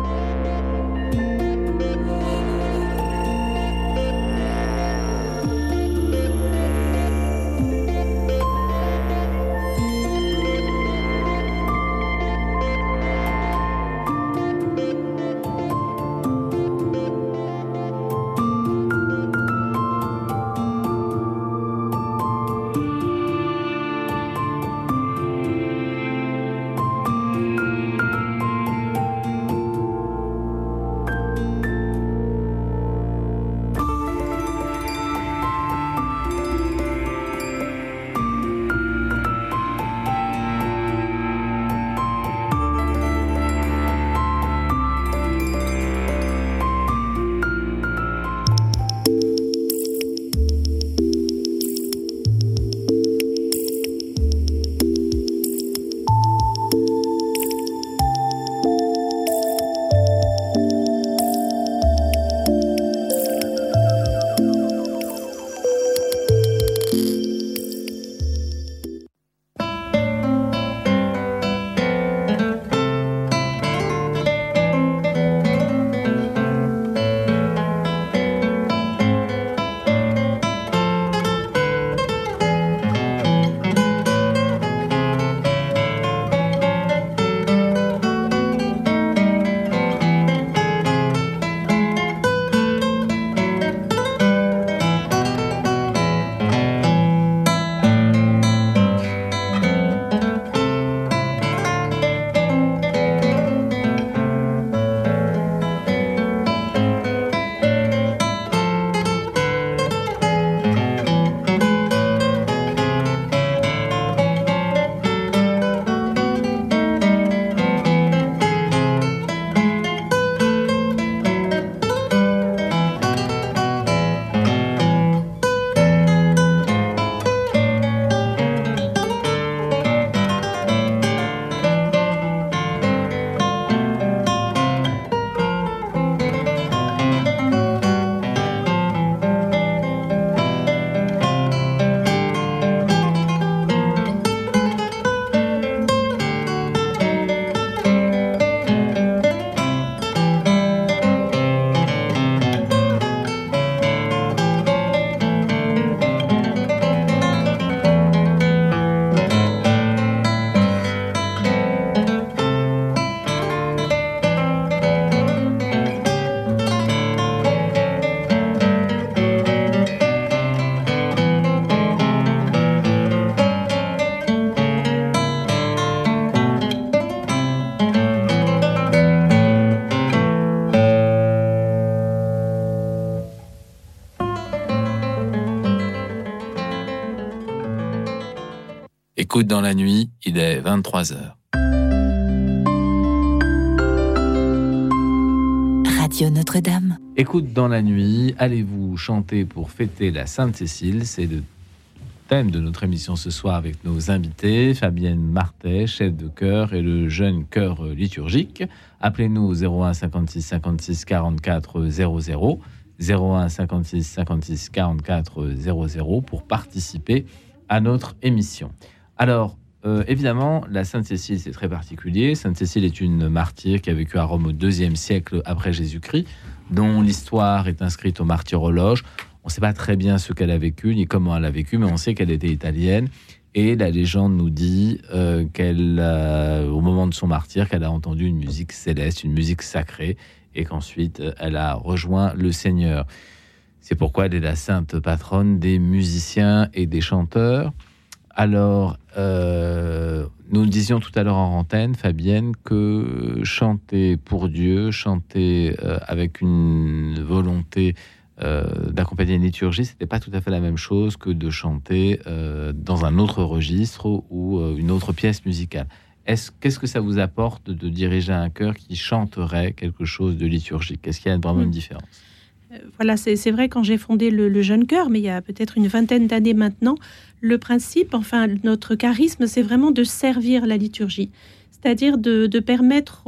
Dans la nuit, il est 23 heures.
Radio Notre-Dame.
Écoute dans la nuit, allez-vous chanter pour fêter la Sainte Cécile C'est le thème de notre émission ce soir avec nos invités, Fabienne Martet, chef de chœur, et le jeune chœur liturgique. Appelez-nous au 01 56 56 44 00. 01 56 56 44 00 pour participer à notre émission. Alors, euh, évidemment, la Sainte Cécile, c'est très particulier. Sainte Cécile est une martyre qui a vécu à Rome au deuxième siècle après Jésus-Christ, dont l'histoire est inscrite au martyrologe. On ne sait pas très bien ce qu'elle a vécu ni comment elle a vécu, mais on sait qu'elle était italienne. Et la légende nous dit euh, qu'elle, au moment de son martyr, qu'elle a entendu une musique céleste, une musique sacrée, et qu'ensuite elle a rejoint le Seigneur. C'est pourquoi elle est la sainte patronne des musiciens et des chanteurs. Alors, euh, nous disions tout à l'heure en antenne, Fabienne, que chanter pour Dieu, chanter euh, avec une volonté euh, d'accompagner une liturgie, c'était pas tout à fait la même chose que de chanter dans un autre registre ou une autre pièce musicale. Qu'est-ce que ça vous apporte de diriger un chœur qui chanterait quelque chose de liturgique? Est-ce qu'il y a vraiment une hmm. différence?
Voilà, c'est vrai quand j'ai fondé le, jeune chœur, mais il y a peut-être une vingtaine d'années maintenant, le principe, enfin notre charisme, c'est vraiment de servir la liturgie, c'est-à-dire de, permettre,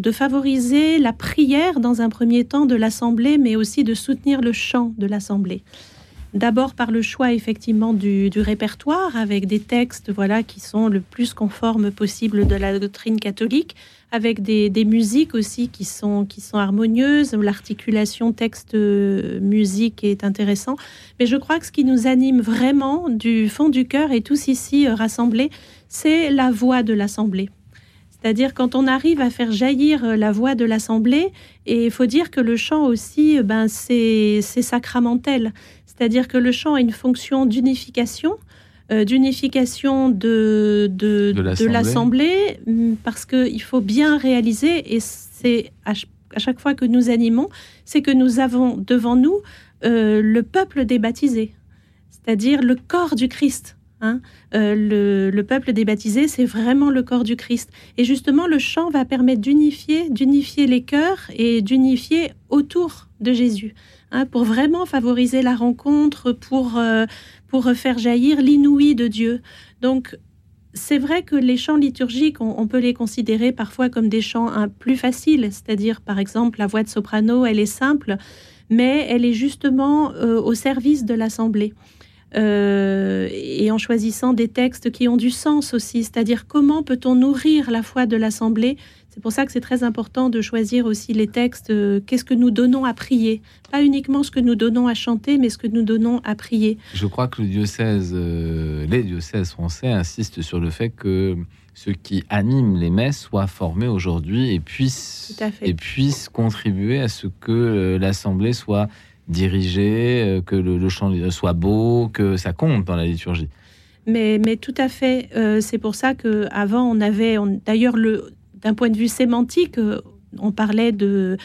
de favoriser la prière dans un premier temps de l'assemblée, mais aussi de soutenir le chant de l'assemblée. D'abord par le choix effectivement du, répertoire avec des textes voilà qui sont le plus conformes possible de la doctrine catholique, avec des, musiques aussi qui sont, qui sont harmonieuses, l'articulation texte-musique est intéressant. Mais je crois que ce qui nous anime vraiment du fond du cœur et tous ici euh, rassemblés, c'est la voix de l'Assemblée. C'est-à-dire quand on arrive à faire jaillir euh, la voix de l'Assemblée, et il faut dire que le chant aussi, euh, ben, c'est sacramentel. C'est-à-dire que le chant a une fonction d'unification, euh, d'unification de, de, de l'Assemblée, mm, parce qu'il faut bien réaliser, et c'est à, chaque fois que nous animons, c'est que nous avons devant nous euh, le peuple débaptisé, c'est-à-dire le corps du Christ. Hein. Euh, le, le, peuple débaptisé, c'est vraiment le corps du Christ. Et justement, le chant va permettre d'unifier, d'unifier les cœurs et d'unifier autour de Jésus. Hein, pour vraiment favoriser la rencontre, pour, euh, pour faire jaillir l'inouï de Dieu. Donc, c'est vrai que les chants liturgiques, on, peut les considérer parfois comme des chants un, plus faciles, c'est-à-dire par exemple la voix de soprano, elle est simple, mais elle est justement euh, au service de l'assemblée. Euh, et en choisissant des textes qui ont du sens aussi, c'est-à-dire comment peut-on nourrir la foi de l'assemblée? C'est pour ça que c'est très important de choisir aussi les textes. Euh, qu'est-ce que nous donnons à prier Pas uniquement ce que nous donnons à chanter, mais ce que nous donnons à prier.
Je crois que le diocèse, euh, les diocèses français insistent sur le fait que ceux qui animent les messes soient formés aujourd'hui et puissent, et puissent contribuer à ce que l'assemblée soit dirigée, que le, chant soit beau, que ça compte dans la liturgie.
Mais, mais, tout à fait. c'est pour ça qu'avant, on avait, d'ailleurs, le, d'un point de vue sémantique, euh, on parlait de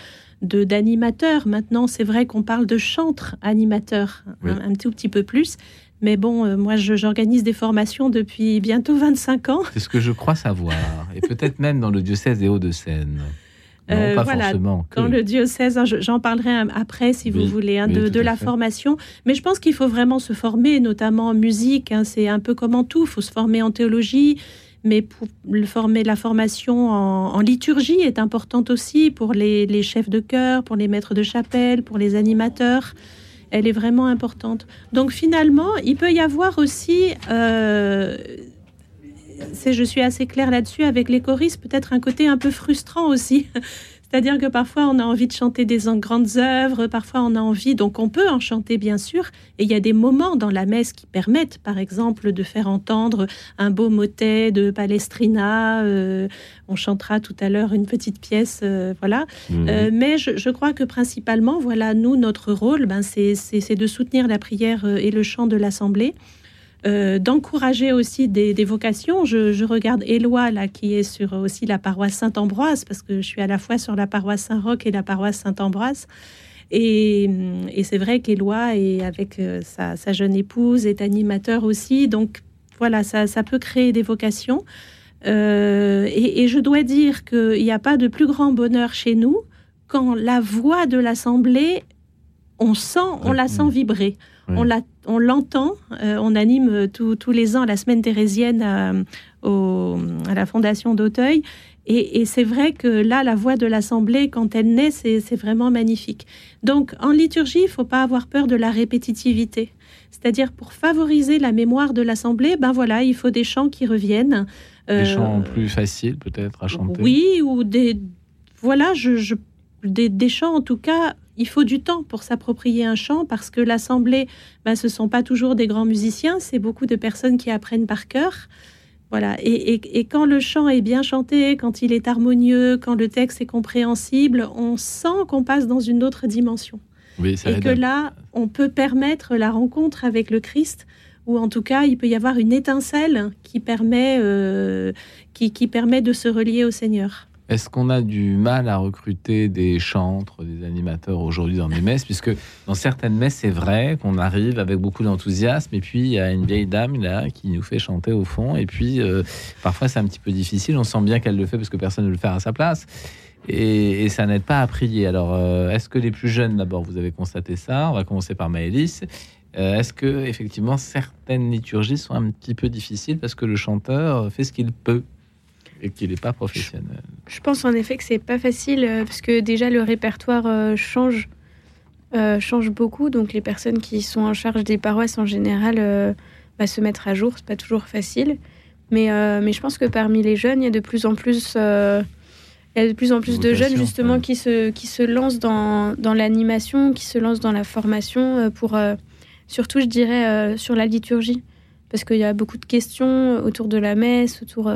d'animateur. Maintenant, c'est vrai qu'on parle de chantre animateur, un, tout petit peu plus. Mais bon, euh, moi, j'organise des formations depuis bientôt 25 ans.
C'est ce que je crois savoir. Et peut-être même dans le diocèse des Hauts-de-Seine.
Euh, pas voilà, forcément dans le diocèse, hein, j'en parlerai après si vous voulez, hein, de, la formation. Mais je pense qu'il faut vraiment se former, notamment en musique. Hein, c'est un peu comme en tout. Il faut se former en théologie, mais pour le former, la formation en, liturgie est importante aussi pour les, chefs de chœur, pour les maîtres de chapelle, pour les animateurs. Elle est vraiment importante. Donc finalement, il peut y avoir aussi, euh, je suis assez claire là-dessus, avec les choristes, peut-être un côté un peu frustrant aussi. C'est-à-dire que parfois on a envie de chanter des grandes œuvres, parfois on a envie, donc on peut en chanter bien sûr, et il y a des moments dans la messe qui permettent, par exemple, de faire entendre un beau motet de Palestrina. Euh, on chantera tout à l'heure une petite pièce, euh, voilà. Mhm. Euh, mais je, crois que principalement, voilà, nous notre rôle, ben, c'est de soutenir la prière et le chant de l'assemblée. Euh, d'encourager aussi des, vocations. Je, regarde Éloi, là, qui est sur aussi la paroisse Saint-Ambroise, parce que je suis à la fois sur la paroisse Saint-Roch et la paroisse Saint-Ambroise. Et, c'est vrai qu'Éloi, et avec euh, sa, jeune épouse, est animateur aussi. Donc voilà, ça, peut créer des vocations. Euh, et, et, je dois dire qu'il n'y a pas de plus grand bonheur chez nous quand la voix de l'assemblée, on sent, on la sent vibrer. On, la, on l'entend. Euh, on anime tous les ans la semaine thérésienne à, à la Fondation d'Auteuil. Et, c'est vrai que là, la voix de l'Assemblée, quand elle naît, c'est vraiment magnifique. Donc, en liturgie, il ne faut pas avoir peur de la répétitivité. C'est-à-dire, pour favoriser la mémoire de l'Assemblée, ben voilà, il faut des chants qui reviennent.
Des euh, chants plus faciles, peut-être, à chanter.
Oui, ou des... Voilà, je, des, des chants, en tout cas, il faut du temps pour s'approprier un chant parce que l'assemblée, ben, ce ne sont pas toujours des grands musiciens, c'est beaucoup de personnes qui apprennent par cœur. Voilà. Et, quand le chant est bien chanté, quand il est harmonieux, quand le texte est compréhensible, on sent qu'on passe dans une autre dimension.
et
que là, on peut permettre la rencontre avec le Christ, ou en tout cas, il peut y avoir une étincelle qui permet, euh, qui permet de se relier au Seigneur.
Est-ce qu'on a du mal à recruter des chantres, des animateurs aujourd'hui dans les messes? Puisque dans certaines messes, c'est vrai qu'on arrive avec beaucoup d'enthousiasme, et puis il y a une vieille dame là qui nous fait chanter au fond, et puis euh, parfois c'est un petit peu difficile. On sent bien qu'elle le fait parce que personne ne le fait à sa place. Et, ça n'aide pas à prier. Alors, euh, est-ce que les plus jeunes, d'abord, vous avez constaté ça? On va commencer par Maëlys. Euh, est-ce que effectivement certaines liturgies sont un petit peu difficiles parce que le chanteur fait ce qu'il peut? Et qu'il n'est pas professionnel.
Je pense en effet que c'est pas facile euh, parce que déjà le répertoire euh, change, euh, change beaucoup. Donc les personnes qui sont en charge des paroisses en général bah, se mettre à jour, c'est pas toujours facile. Mais, mais je pense que parmi les jeunes, il y a de plus en plus, il y a de plus en plus de jeunes justement qui se qui se lancent dans, dans l'animation, qui se lancent dans la formation pour surtout, je dirais, sur la liturgie, parce qu'il y a beaucoup de questions autour de la messe, autour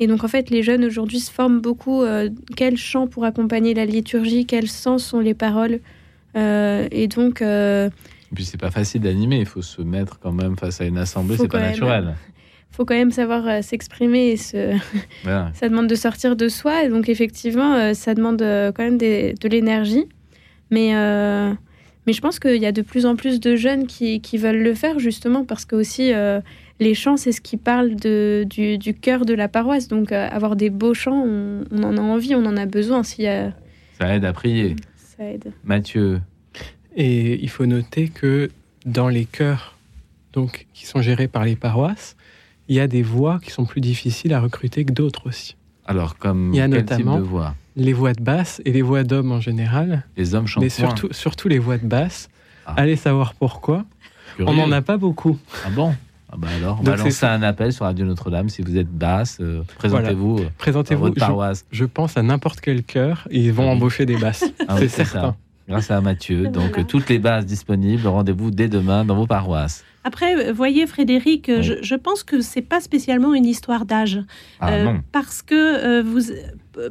et donc en fait, les jeunes aujourd'hui se forment beaucoup. Euh, quel chant pour accompagner la liturgie Quel sens sont les paroles euh, Et donc. Euh,
et puis c'est pas facile d'animer. Il faut se mettre quand même face à une assemblée. C'est pas naturel.
Il faut quand même savoir s'exprimer et se... ça demande de sortir de soi. Et donc effectivement, ça demande quand même de l'énergie. Mais mais je pense qu'il y a de plus en plus de jeunes qui, qui veulent le faire justement parce que aussi les chants, c'est ce qui parle de, du, du cœur de la paroisse. Donc, euh, avoir des beaux chants, on, en a envie, on en a besoin. S'il a...
Ça aide à prier.
Ça aide.
Mathieu.
Et il faut noter que dans les chœurs donc, qui sont gérés par les paroisses, il y a des voix qui sont plus difficiles à recruter que d'autres aussi.
Alors, comme il y a notamment type de voix?
les voix de basse et les voix d'hommes en général.
Les hommes chantent
Mais surtout, surtout les voix de basse. Ah. Allez savoir pourquoi. On n'en a pas beaucoup.
Ah bon? Ah bah alors, on va lancer un appel sur Radio Notre-Dame. Si vous êtes basse, euh, présentez-vous. Euh,
présentez-vous. Votre paroisse. Je, pense à n'importe quel cœur, ils vont ah embaucher des basses. Ah c'est certain.
Grâce à Mathieu. Donc, toutes les bases disponibles. Rendez-vous dès demain dans vos paroisses.
Après, voyez Frédéric, je, pense que c'est pas spécialement une histoire d'âge,
euh,
parce que vous,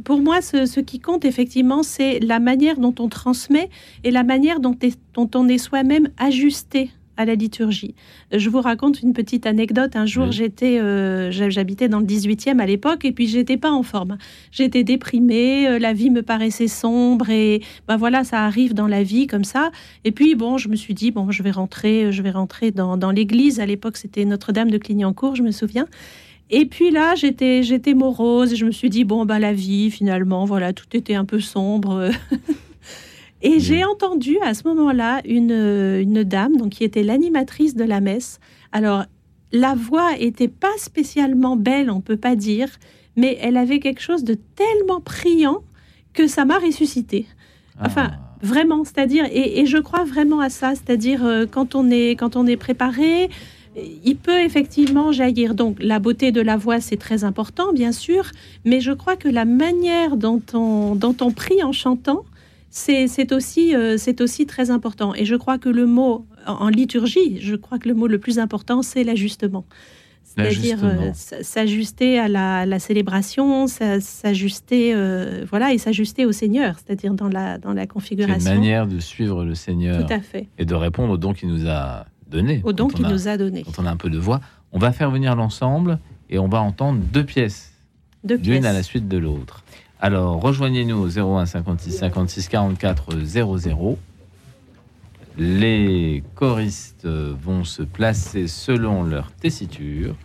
pour moi, ce, qui compte effectivement, c'est la manière dont on transmet et la manière dont, dont on est soi-même ajusté à la liturgie. Je vous raconte une petite anecdote. Un jour, j'étais, euh, j'habitais dans le 18e à l'époque, et puis j'étais pas en forme. J'étais déprimée, euh, la vie me paraissait sombre, et ben voilà, ça arrive dans la vie comme ça. Et puis bon, je me suis dit bon, je vais rentrer, je vais rentrer dans, dans l'église. À l'époque, c'était Notre-Dame de Clignancourt, je me souviens. Et puis là, j'étais, j'étais morose et je me suis dit bon ben la vie finalement, voilà, tout était un peu sombre. Et j'ai entendu à ce moment-là une, une dame donc, qui était l'animatrice de la messe. Alors, la voix était pas spécialement belle, on peut pas dire, mais elle avait quelque chose de tellement priant que ça m'a ressuscité. Enfin, ah. vraiment, c'est-à-dire, et, je crois vraiment à ça, c'est-à-dire euh, quand on est quand on est préparé, il peut effectivement jaillir. Donc la beauté de la voix, c'est très important, bien sûr, mais je crois que la manière dont on, dont on prie en chantant, c'est aussi, euh, c'est aussi très important. Et je crois que le mot, en, liturgie, je crois que le mot le plus important, c'est l'ajustement. C'est-à-dire euh, s'ajuster à la, célébration, s'ajuster, euh, voilà, et s'ajuster au Seigneur, c'est-à-dire dans la, dans la configuration.
C'est une manière de suivre le Seigneur.
Tout à fait.
Et de répondre au don qu'il nous a donné.
Au don qu'il nous a donné.
Quand on a un peu de voix. On va faire venir l'ensemble et on va entendre deux pièces.
Deux pièces. L'une
à la suite de l'autre. Alors, rejoignez-nous au 01 56 56 44 00. Les choristes vont se placer selon leur tessiture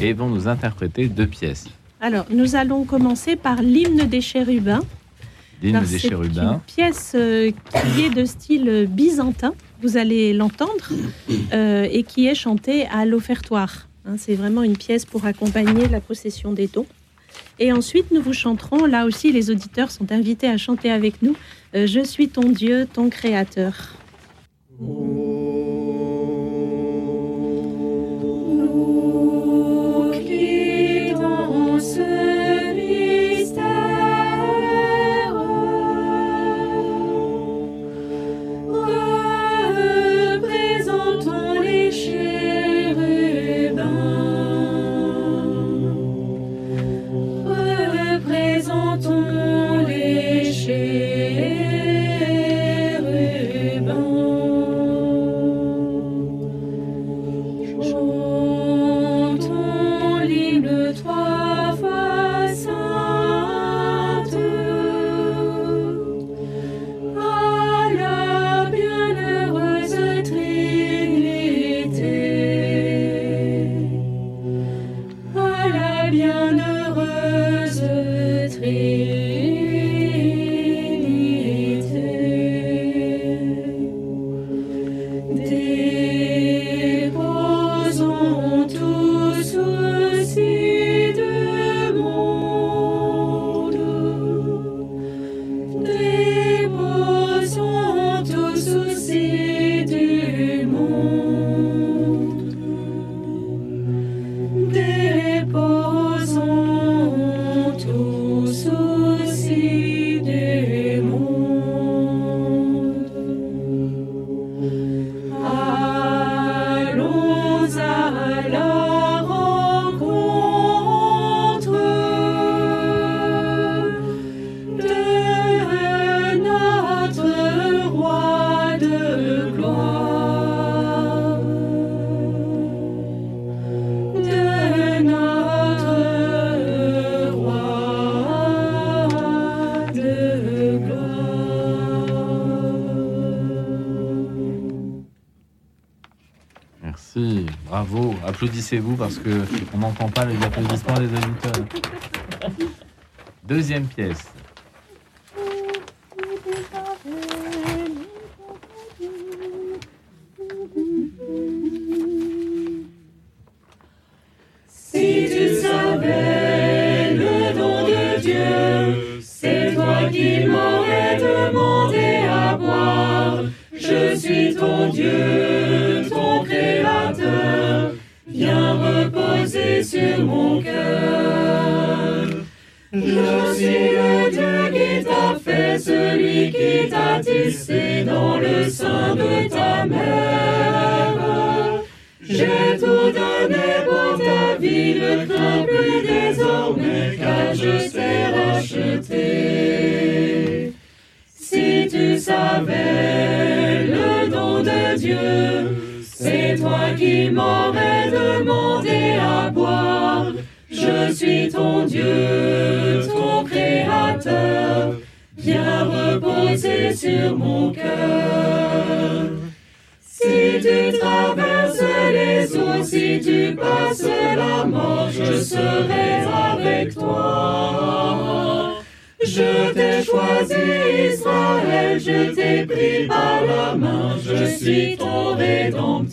et vont nous interpréter deux pièces.
Alors, nous allons commencer par l'hymne des chérubins.
L'hymne des chérubins.
Une pièce euh, qui est de style byzantin, vous allez l'entendre, euh, et qui est chantée à l'offertoire. Hein, c'est vraiment une pièce pour accompagner la procession des dons. Et ensuite, nous vous chanterons, là aussi les auditeurs sont invités à chanter avec nous, euh, Je suis ton Dieu, ton Créateur.
Applaudissez-vous parce que on n'entend pas les applaudissements des auditeurs. Deuxième pièce. suis tombé dans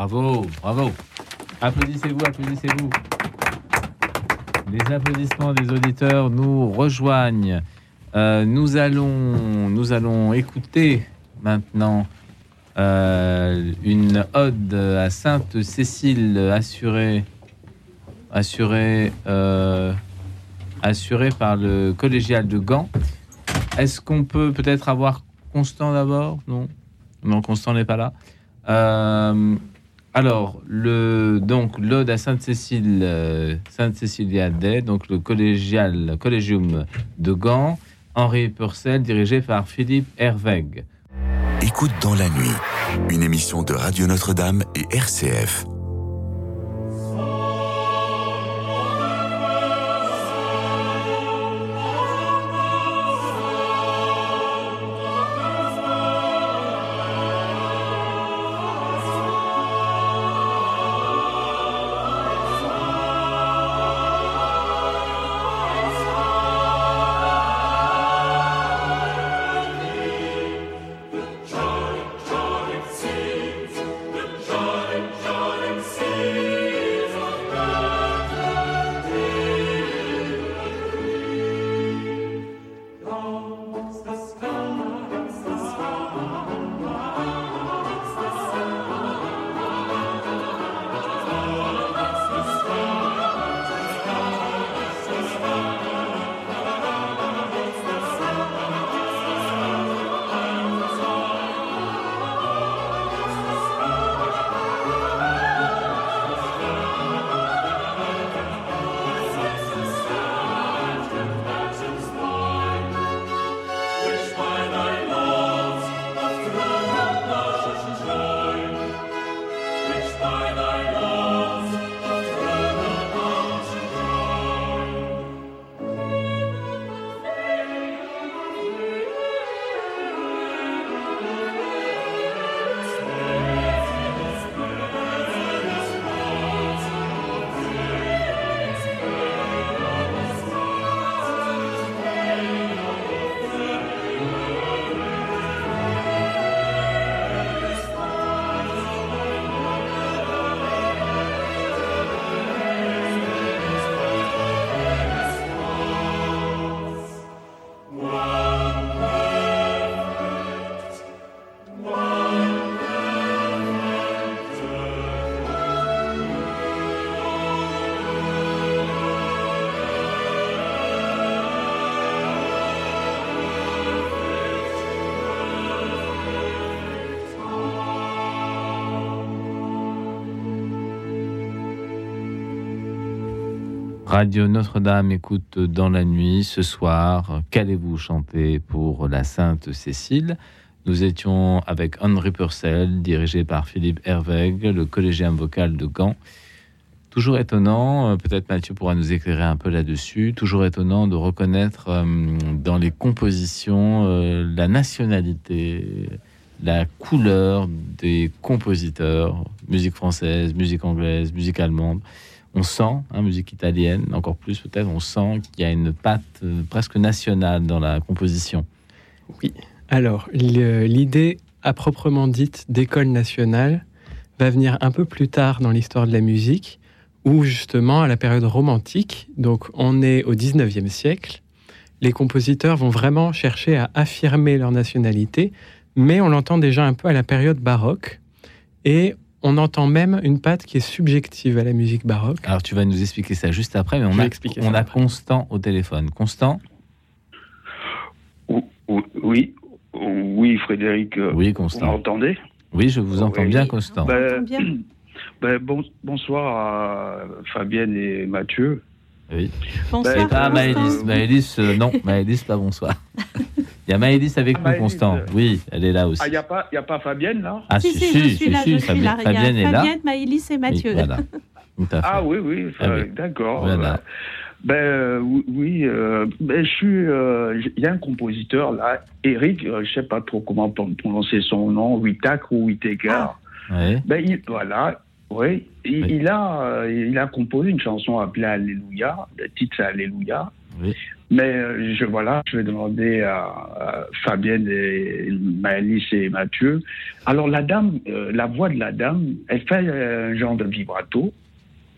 Bravo, bravo. Applaudissez-vous, applaudissez-vous. Les applaudissements des auditeurs nous rejoignent. Euh, nous, allons, nous allons écouter maintenant euh, une ode à Sainte Cécile assurée, assurée, euh, assurée par le collégial de Gand. Est-ce qu'on peut peut-être avoir Constant d'abord? Non, non, Constant n'est pas là. Alors, le, donc, l'Ode à Sainte-Cécile, euh, Sainte-Cécilia Day, donc le collégial, collégium de Gand, Henri Purcell, dirigé par Philippe Hervègue.
Écoute dans la nuit, une émission de Radio Notre-Dame et RCF.
Radio Notre-Dame écoute dans la nuit ce soir. Qu'allez-vous chanter pour la Sainte Cécile? Nous étions avec Henri Purcell, dirigé par Philippe Hervègue, le collégien vocal de Gand. Toujours étonnant, euh, peut-être Mathieu pourra nous éclairer un peu là-dessus, toujours étonnant de reconnaître euh, dans les compositions euh, la nationalité, la couleur des compositeurs, musique française, musique anglaise, musique allemande on sent, hein, musique italienne, encore plus peut-être, on sent qu'il y a une patte euh, presque nationale dans la composition.
Oui. Alors, l'idée à proprement dite d'école nationale va venir un peu plus tard dans l'histoire de la musique, où justement, à la période romantique, donc on est au 19e siècle, les compositeurs vont vraiment chercher à affirmer leur nationalité, mais on l'entend déjà un peu à la période baroque. Et on entend même une patte qui est subjective à la musique baroque.
Alors tu vas nous expliquer ça juste après, mais on a, on a Constant au téléphone. Constant
Oui, oui, Frédéric. Euh,
oui, Constant.
Vous m'entendez
Oui, je vous entends bien, Constant.
Ben, ben, bon, bonsoir à Fabienne et Mathieu.
Oui.
Bonsoir. Ben,
ah, Maëlys, Maëlys euh, non, Maëlys, pas bonsoir. Il y a Maëlys avec ah, nous, Constant. Euh, oui, elle est là aussi.
Ah, il n'y a, pas, a pas Fabienne, là
Ah, si, si, si, je suis là, je suis là. Fabienne est là.
Fabienne, Maëlys et Mathieu.
voilà.
Ah oui, oui, ah, d'accord. Voilà. Ben euh, oui, euh, ben, je suis. Euh, il y a un compositeur là, Eric, je sais pas trop comment prononcer son nom, Witak ou Whittaker.
Ah,
ben il, voilà, oui, il, a il a composé une chanson appelée Alléluia. Le titre c'est Alléluia.
Oui.
Mais je voilà, je vais demander à, Fabienne, et Maëlys et Mathieu. Alors la dame, la voix de la dame, elle fait un genre de vibrato.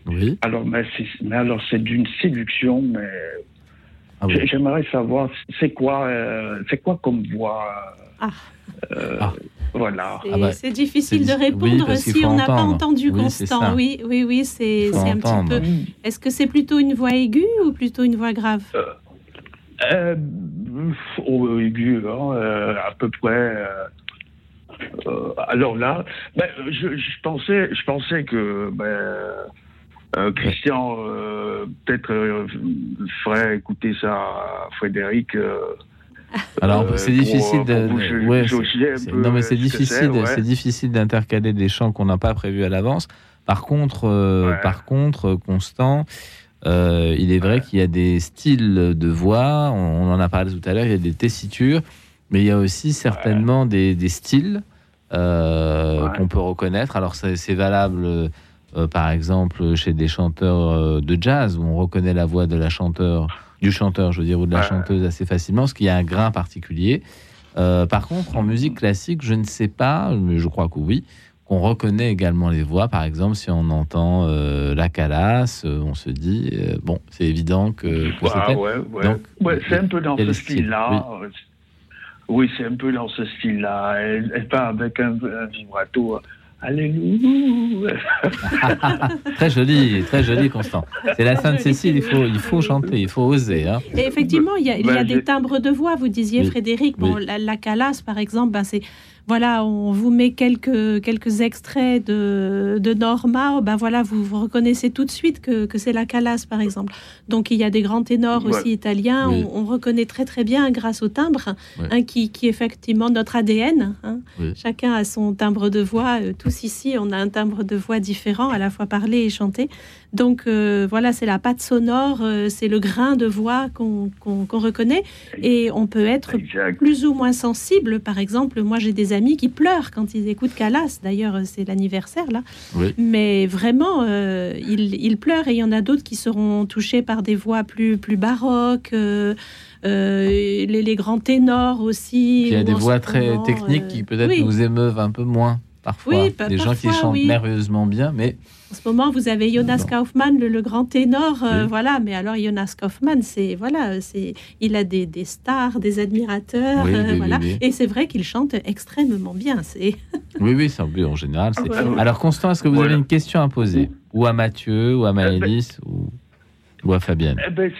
Oui.
Alors, mais, mais alors c'est d'une séduction, mais ah j'aimerais savoir c'est quoi, euh, c'est quoi comme voix.
Ah.
Euh, ah. Voilà.
C'est ah bah, difficile de répondre si on n'a pas entendu Constant. Oui, oui, oui, c'est un petit peu. Est-ce que c'est plutôt une voix aiguë ou plutôt une voix grave?
Euh, euh oh, Aiguë, hein, à peu près. alors là, ben, je, je, pensais, je pensais que ben, euh, Christian, euh, peut-être euh, ferait écouter ça à Frédéric.
Alors c'est difficile de, non mais c'est difficile, c'est difficile d'intercaler des chants qu'on n'a pas prévus à l'avance. Par contre, par contre, Constant, il est vrai qu'il y a des styles de voix. On, en a parlé tout à l'heure. Il y a des tessitures, mais il y a aussi certainement des, des, styles qu'on peut reconnaître. Alors c'est valable euh, par exemple, chez des chanteurs euh, de jazz, où on reconnaît la voix de la chanteur, du chanteur, je veux dire, ou de la chanteuse assez facilement, parce qu'il y a un grain particulier. Euh, par contre, en musique classique, je ne sais pas, mais je crois que oui, qu'on reconnaît également les voix. Par exemple, si on entend la calasse, on se dit, bon, c'est évident que, que
ah, ouais, ouais. c'est un peu dans ce style-là. Oui, c'est un peu dans ce style-là. Elle, elle part avec un, un vibrato Alléluia.
très joli, très joli, Constant. C'est la Sainte Cécile, il faut, il faut chanter, il faut oser. Hein.
Et effectivement, il y a, il y a ben, des timbres de voix, vous disiez, Frédéric. Bon, la, la, calasse, par exemple, ben c'est voilà, on vous met quelques, quelques extraits de, de Norma, ben voilà, vous, vous reconnaissez tout de suite que, que c'est la Calas, par exemple. Donc il y a des grands ténors aussi italiens, on, reconnaît très très bien grâce au timbre, hein, qui, qui est effectivement notre ADN. Hein. Chacun a son timbre de voix, euh, tous ici on a un timbre de voix différent, à la fois parler et chanter. Donc euh, voilà, c'est la patte sonore, euh, c'est le grain de voix qu'on reconnaît, et on peut être plus ou moins sensible. Par exemple, moi j'ai des amis qui pleurent quand ils écoutent Calas. D'ailleurs, c'est l'anniversaire là. Mais vraiment, euh, ils, pleurent et il y en a d'autres qui seront touchés par des voix plus, plus baroques. Euh, euh, les, grands ténors aussi.
Il y a des voix très techniques qui peut-être nous émeuvent un peu moins parfois. Oui, des gens qui chantent merveilleusement bien, mais
en ce moment, vous avez Jonas Kaufmann, le, grand ténor, euh, voilà. Mais alors Jonas Kaufmann, c'est voilà, c'est il a des, des, stars, des admirateurs, euh, voilà. Et c'est vrai qu'il chante extrêmement bien. C'est
oui, oui, c'est en général. Alors Constant, est-ce que vous avez une question à poser, ou à Mathieu, ou à Maëlys, ou, ou à Fabienne?
eh ben,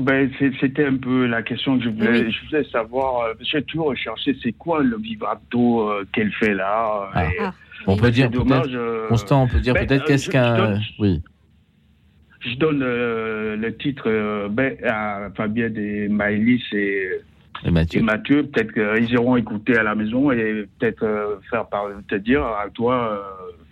ben c'était un peu la question que je voulais, je voulais savoir. Euh, j'ai toujours recherché, c'est quoi le vibrato qu'elle fait là
ah. Ah. On peut dire peut-être, euh, Constant, on peut dire ben, peut-être euh, qu'est-ce qu'un. Oui.
Je donne euh, le titre ben, à Fabienne et Maëlys et,
et Mathieu.
Mathieu. Peut-être qu'ils iront écouter à la maison et peut-être faire par, te dire à toi,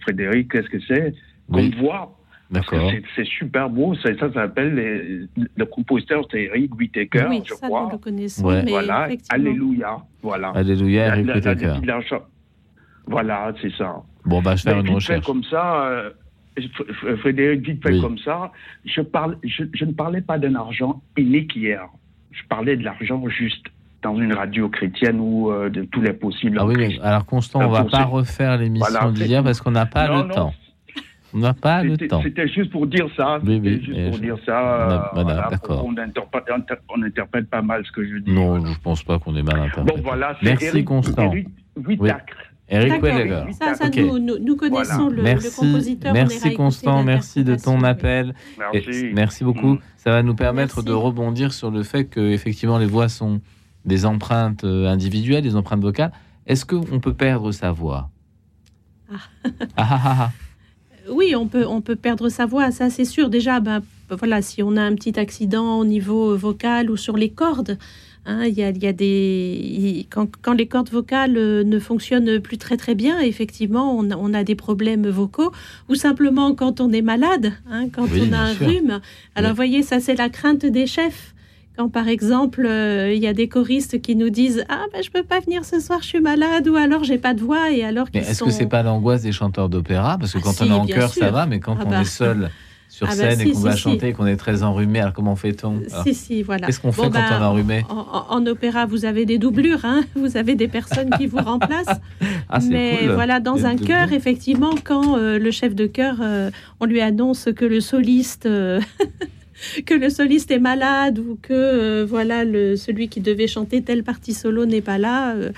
Frédéric, qu'est-ce que c'est? Comme voix.
D'accord.
C'est super beau. Ça, ça s'appelle le compositeur, c'est Eric Whittaker,
oui,
je
ça,
crois.
Nous le connaissons, mais
voilà. Alléluia. Voilà.
Alléluia, Eric Whittaker.
Voilà, c'est ça.
Bon, bah, je vais faire une recherche.
comme ça, euh, Frédéric, vite fait comme ça, je, parle, je, ne parlais pas d'un argent unique hier. Je parlais de l'argent juste dans une radio chrétienne ou euh, de tous les possibles.
Ah oui, alors Constant, on ne va pas refaire l'émission d'hier parce qu'on n'a pas le temps. On n'a pas le temps.
C'était juste pour dire ça.
Oui, oui.
Juste pour dire ça.
Voilà, d'accord.
On, on, interprète pas mal ce que je dis.
Non, je ne pense pas qu'on est mal interprété.
Bon, voilà.
Merci, Constant.
Eric,
oui. Eric Welleger.
Ça, ça nous, nous, connaissons le,
merci,
le, compositeur.
Merci Constant, merci de ton appel.
Merci.
Et, merci beaucoup. Mmh. Ça va nous permettre merci. de rebondir sur le fait que effectivement les voix sont des empreintes euh, individuelles, des empreintes vocales. Est-ce qu'on peut perdre sa voix?
Ah. ah, ah, ah oui, on peut, on peut perdre sa voix, ça c'est sûr. Déjà, ben, voilà, si on a un petit accident au niveau vocal ou sur les cordes, Hein, y a, y a des quand, quand, les cordes vocales euh, ne fonctionnent plus très très bien, effectivement, on a, on a des problèmes vocaux, ou simplement quand on est malade, hein, quand
oui,
on a un
sûr.
rhume. Alors,
Oui.
voyez, ça c'est la crainte des chefs. Quand par exemple, euh, il y a des choristes qui nous disent ah ben je peux pas venir ce soir, je suis malade, ou alors j'ai pas de voix, et alors qu'ils
est-ce
sont...
que c'est pas l'angoisse des chanteurs d'opéra? Parce que
Ah
quand
si,
on est en chœur, ça va, mais quand
Ah
on
bah.
est seul sur
Ah bah
scène et qu'on
si,
va
si.
chanter, qu'on est très enrhumé, alors comment fait-on?
Si, si, voilà.
Qu'est-ce qu'on fait
Bon,
quand
ben,
on est enrhumé?
en, opéra, vous avez des doublures, hein vous avez des personnes qui vous remplacent.
Ah, c'est
Mais
cool.
voilà, dans un chœur, effectivement, quand euh, le chef de chœur, euh, on lui annonce que le soliste, euh, que le soliste est malade ou que euh, voilà le, celui qui devait chanter telle partie solo n'est pas là. euh,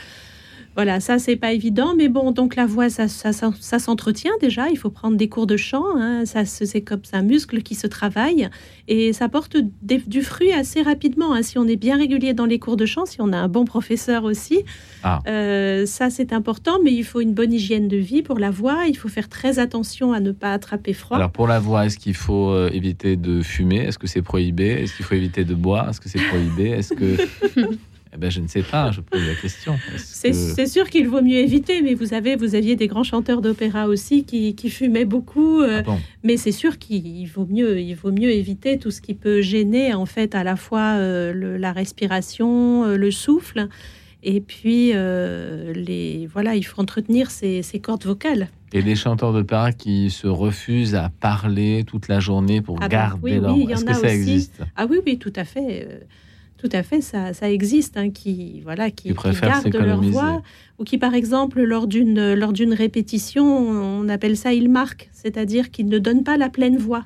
voilà, ça c'est pas évident, mais bon, donc la voix, ça, ça, ça- ça s'entretient déjà. Il faut prendre des cours de chant, hein, ça se- c'est comme un muscle qui se travaille et ça porte des- du fruit assez rapidement. hein. Si on est bien régulier dans les cours de chant, si on a un bon professeur aussi,
Ah.
euh, ça c'est important. Mais il faut une bonne hygiène de vie pour la voix. Il faut faire très attention à ne pas attraper froid.
Alors pour la voix, est-ce qu'il faut euh, éviter de fumer? Est-ce que c'est prohibé? Est-ce qu'il faut éviter de boire? Est-ce que c'est prohibé? Est-ce que Eh ben, je ne sais pas. Je pose la question.
C'est
que-
sûr qu'il vaut mieux éviter, mais vous avez, vous aviez des grands chanteurs d'opéra aussi qui, qui fumaient beaucoup. euh,
Ah bon?
Mais c'est sûr qu'il vaut mieux, il vaut mieux éviter tout ce qui peut gêner en fait à la fois euh, le- la respiration, euh, le souffle, et puis les voilà, il faut entretenir ses, ses cordes vocales.
Et les chanteurs d'opéra qui se refusent à parler toute la journée pour
Ah ben,
garder
oui,
leur
oui,
Est-ce que ça
aussi.
existe?
Ah oui, oui, tout à fait. Tout à fait, ça, ça existe, hein, qui voilà, qui,
Qui
gardent leur voix, ou qui, par exemple, lors d'une lors d'une répétition, on appelle ça il marque, c'est-à-dire qu'ils ne donnent pas la pleine voix.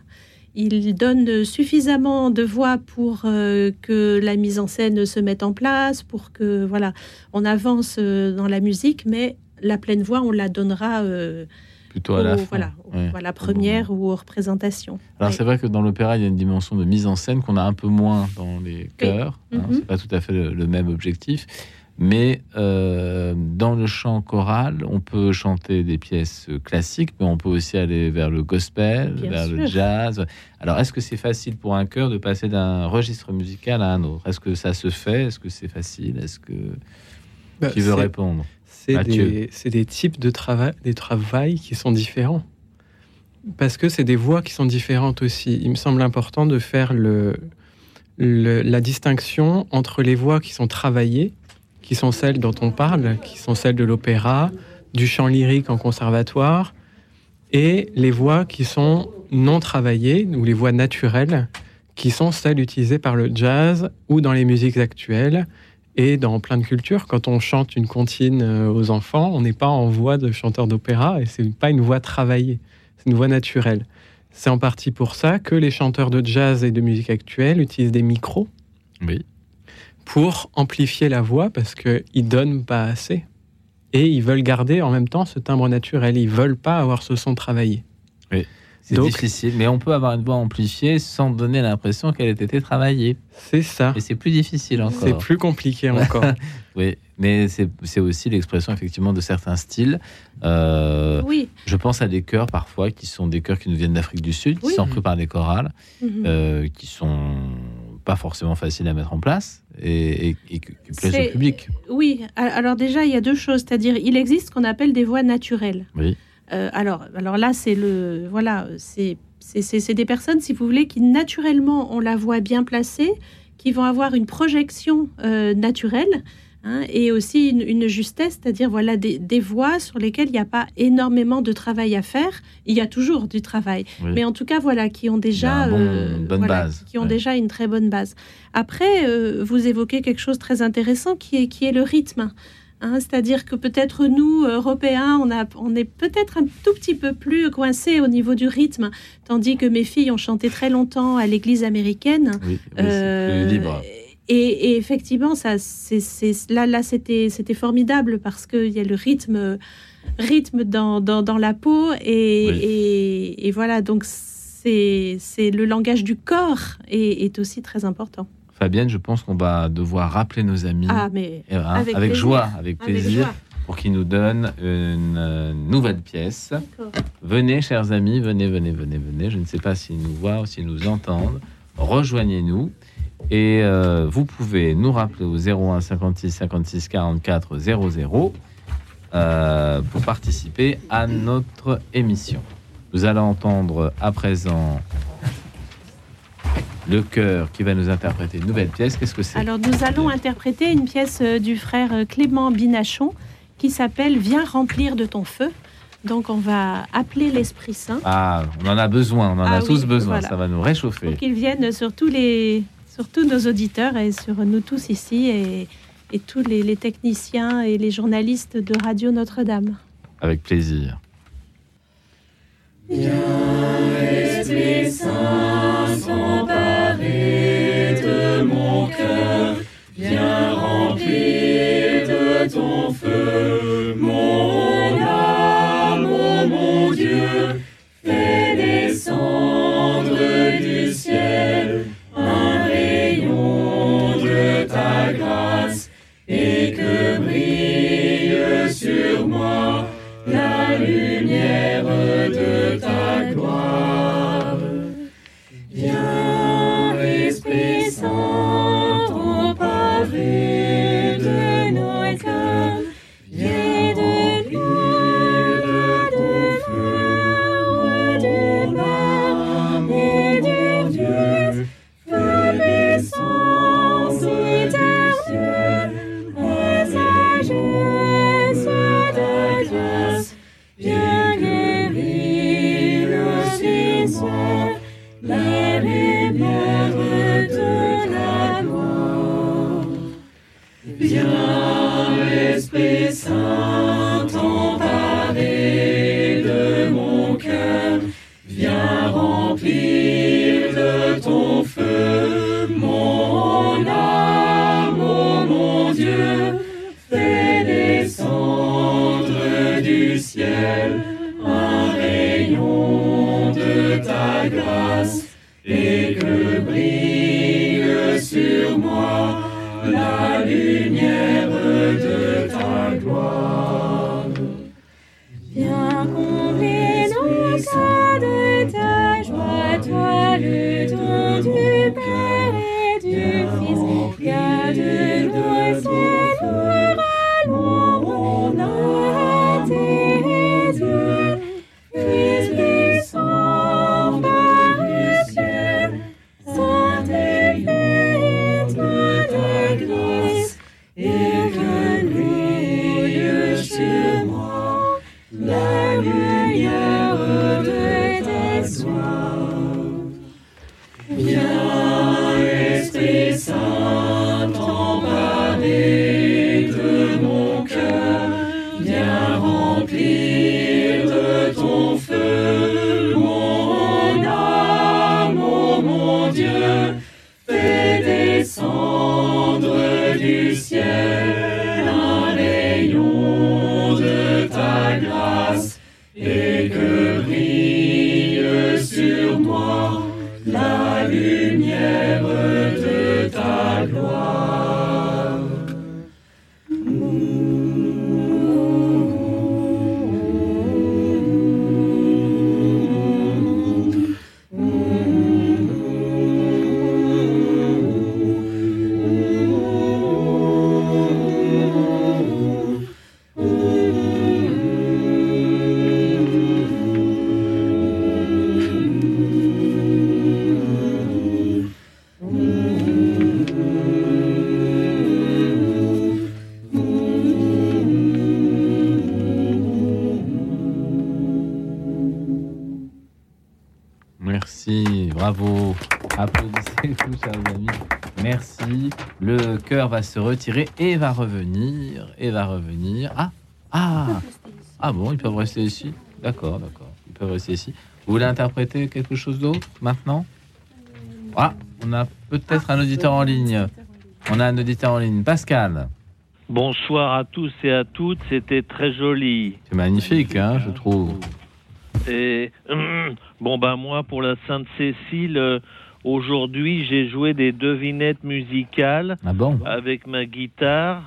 Ils donnent suffisamment de voix pour euh, que la mise en scène se mette en place, pour que voilà, on avance euh, dans la musique, mais la pleine voix, on la donnera euh,
Plutôt à la fin.
voilà, au-
Ouais.
à la première ou aux représentations.
Alors
Oui.
c'est vrai que dans l'opéra, il y a une dimension de mise en scène qu'on a un peu moins dans les chœurs. hein.
Mhm.
C'est pas tout à fait le, le même objectif. Mais euh, dans le chant choral, on peut chanter des pièces classiques, mais on peut aussi aller vers le gospel,
Bien
vers le jazz. Alors, est-ce que c'est facile pour un chœur de passer d'un registre musical à un autre? Est-ce que ça se fait? Est-ce que c'est facile? Est-ce que qui veut
c'est-
répondre?
C'est des, types de travail, des qui sont différents. Parce que c'est des voix qui sont différentes aussi. Il me semble important de faire le, le- la distinction entre les voix qui sont travaillées, qui sont celles dont on parle, qui sont celles de l'opéra, du chant lyrique en conservatoire, et les voix qui sont non travaillées, ou les voix naturelles, qui sont celles utilisées par le jazz ou dans les musiques actuelles, et dans plein de cultures, quand on chante une comptine euh, aux enfants, on n'est pas en voix de chanteur d'opéra et c'est pas une voix travaillée, c'est une voix naturelle. C'est en partie pour ça que les chanteurs de jazz et de musique actuelle utilisent des micros
Oui.
pour amplifier la voix parce qu'ils donnent pas assez. Et ils veulent garder en même temps ce timbre naturel. Ils veulent pas avoir ce son travaillé.
C'est difficile, mais on peut avoir une voix amplifiée sans donner l'impression qu'elle ait été travaillée.
C'est ça.
Et c'est plus difficile encore.
C'est plus compliqué encore.
Oui, mais c'est aussi l'expression effectivement de certains styles. Euh,
Oui.
Je pense à des chœurs parfois qui sont des chœurs qui nous viennent d'Afrique du Sud, qui
Oui.
sont pris par des chorales,
Mhm.
euh, qui sont pas forcément faciles à mettre en place et, et- et qui plaisent au public.
Oui, alors déjà, il y a deux choses, c'est-à-dire il existe ce qu'on appelle des voix naturelles.
Oui.
Euh, alors, alors là, c'est le voilà, c'est des personnes, si vous voulez, qui naturellement ont la voix bien placée, qui vont avoir une projection euh, naturelle. hein, et aussi une, une justesse, c'est-à-dire voilà des, des voix sur lesquelles il n'y a pas énormément de travail à faire. Il y a toujours du travail,
Oui.
mais en tout cas voilà qui ont déjà
bon-
euh,
une bonne
voilà,
base,
qui ont
ouais.
déjà une très bonne base. Après, euh, vous évoquez quelque chose de très intéressant qui est qui est le rythme. Hein, c'est-à-dire que peut-être nous, Européens, on, a, on est peut-être un tout petit peu plus coincés au niveau du rythme, tandis que mes filles ont chanté très longtemps à l'église américaine.
Oui, c'est libre.
Et, effectivement, ça, c'est, là, là, c'était, c'était formidable parce qu'il y a le rythme, rythme dans, dans, la peau et, et, voilà. Donc c'est, c'est le langage du corps est, est, aussi très important.
Fabienne, je pense qu'on va devoir rappeler nos amis
ah, mais
hein, avec, joie, avec plaisir. Pour qu'ils nous donnent une nouvelle pièce. Venez, chers amis, venez, venez, venez, venez. Je ne sais pas s'ils nous voient ou s'ils nous entendent. Rejoignez-nous. Et euh, vous pouvez nous rappeler au 01 56 56 44 00 pour participer à notre émission. Nous allons entendre à présent le chœur qui va nous interpréter une nouvelle pièce. Qu'est-ce que c'est
Alors nous allons interpréter une pièce euh, du frère euh, Clément Binachon qui s'appelle Viens remplir de ton feu. Donc on va appeler l'Esprit Saint.
Ah, on en a besoin, on en a ah tous besoin, ça va nous réchauffer.
Pour qu'il vienne sur tous les sur tous nos auditeurs et sur nous tous ici et, et tous les, les, techniciens et les journalistes de Radio Notre-Dame.
Avec plaisir.
Viens, Esprit Saint, de
va se retirer et va revenir. Et va revenir. Ah Ah Ah bon, ils peuvent rester ici? D'accord, d'accord. Ils peuvent rester ici. Vous voulez interpréter quelque chose d'autre maintenant? Ah, on a peut-être un auditeur en ligne. On a un auditeur en ligne. Pascal.
Bonsoir à tous et à toutes, c'était très joli.
C'est magnifique, hein, je trouve.
Et bon ben moi pour la Sainte Cécile, euh, aujourd'hui j'ai joué des devinettes musicales
ah bon
avec ma guitare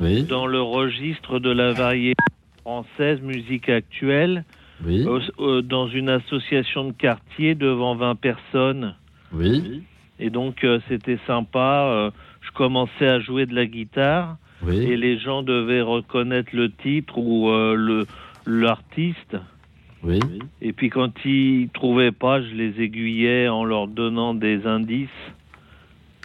oui.
dans le registre de la variété française musique actuelle.
Oui.
Euh, dans une association de quartier devant 20 personnes.
Oui.
Et donc euh, c'était sympa. je commençais à jouer de la guitare et les gens devaient reconnaître le titre ou le l'artiste.
Oui.
Et puis quand ils trouvaient pas, je les aiguillais en leur donnant des indices.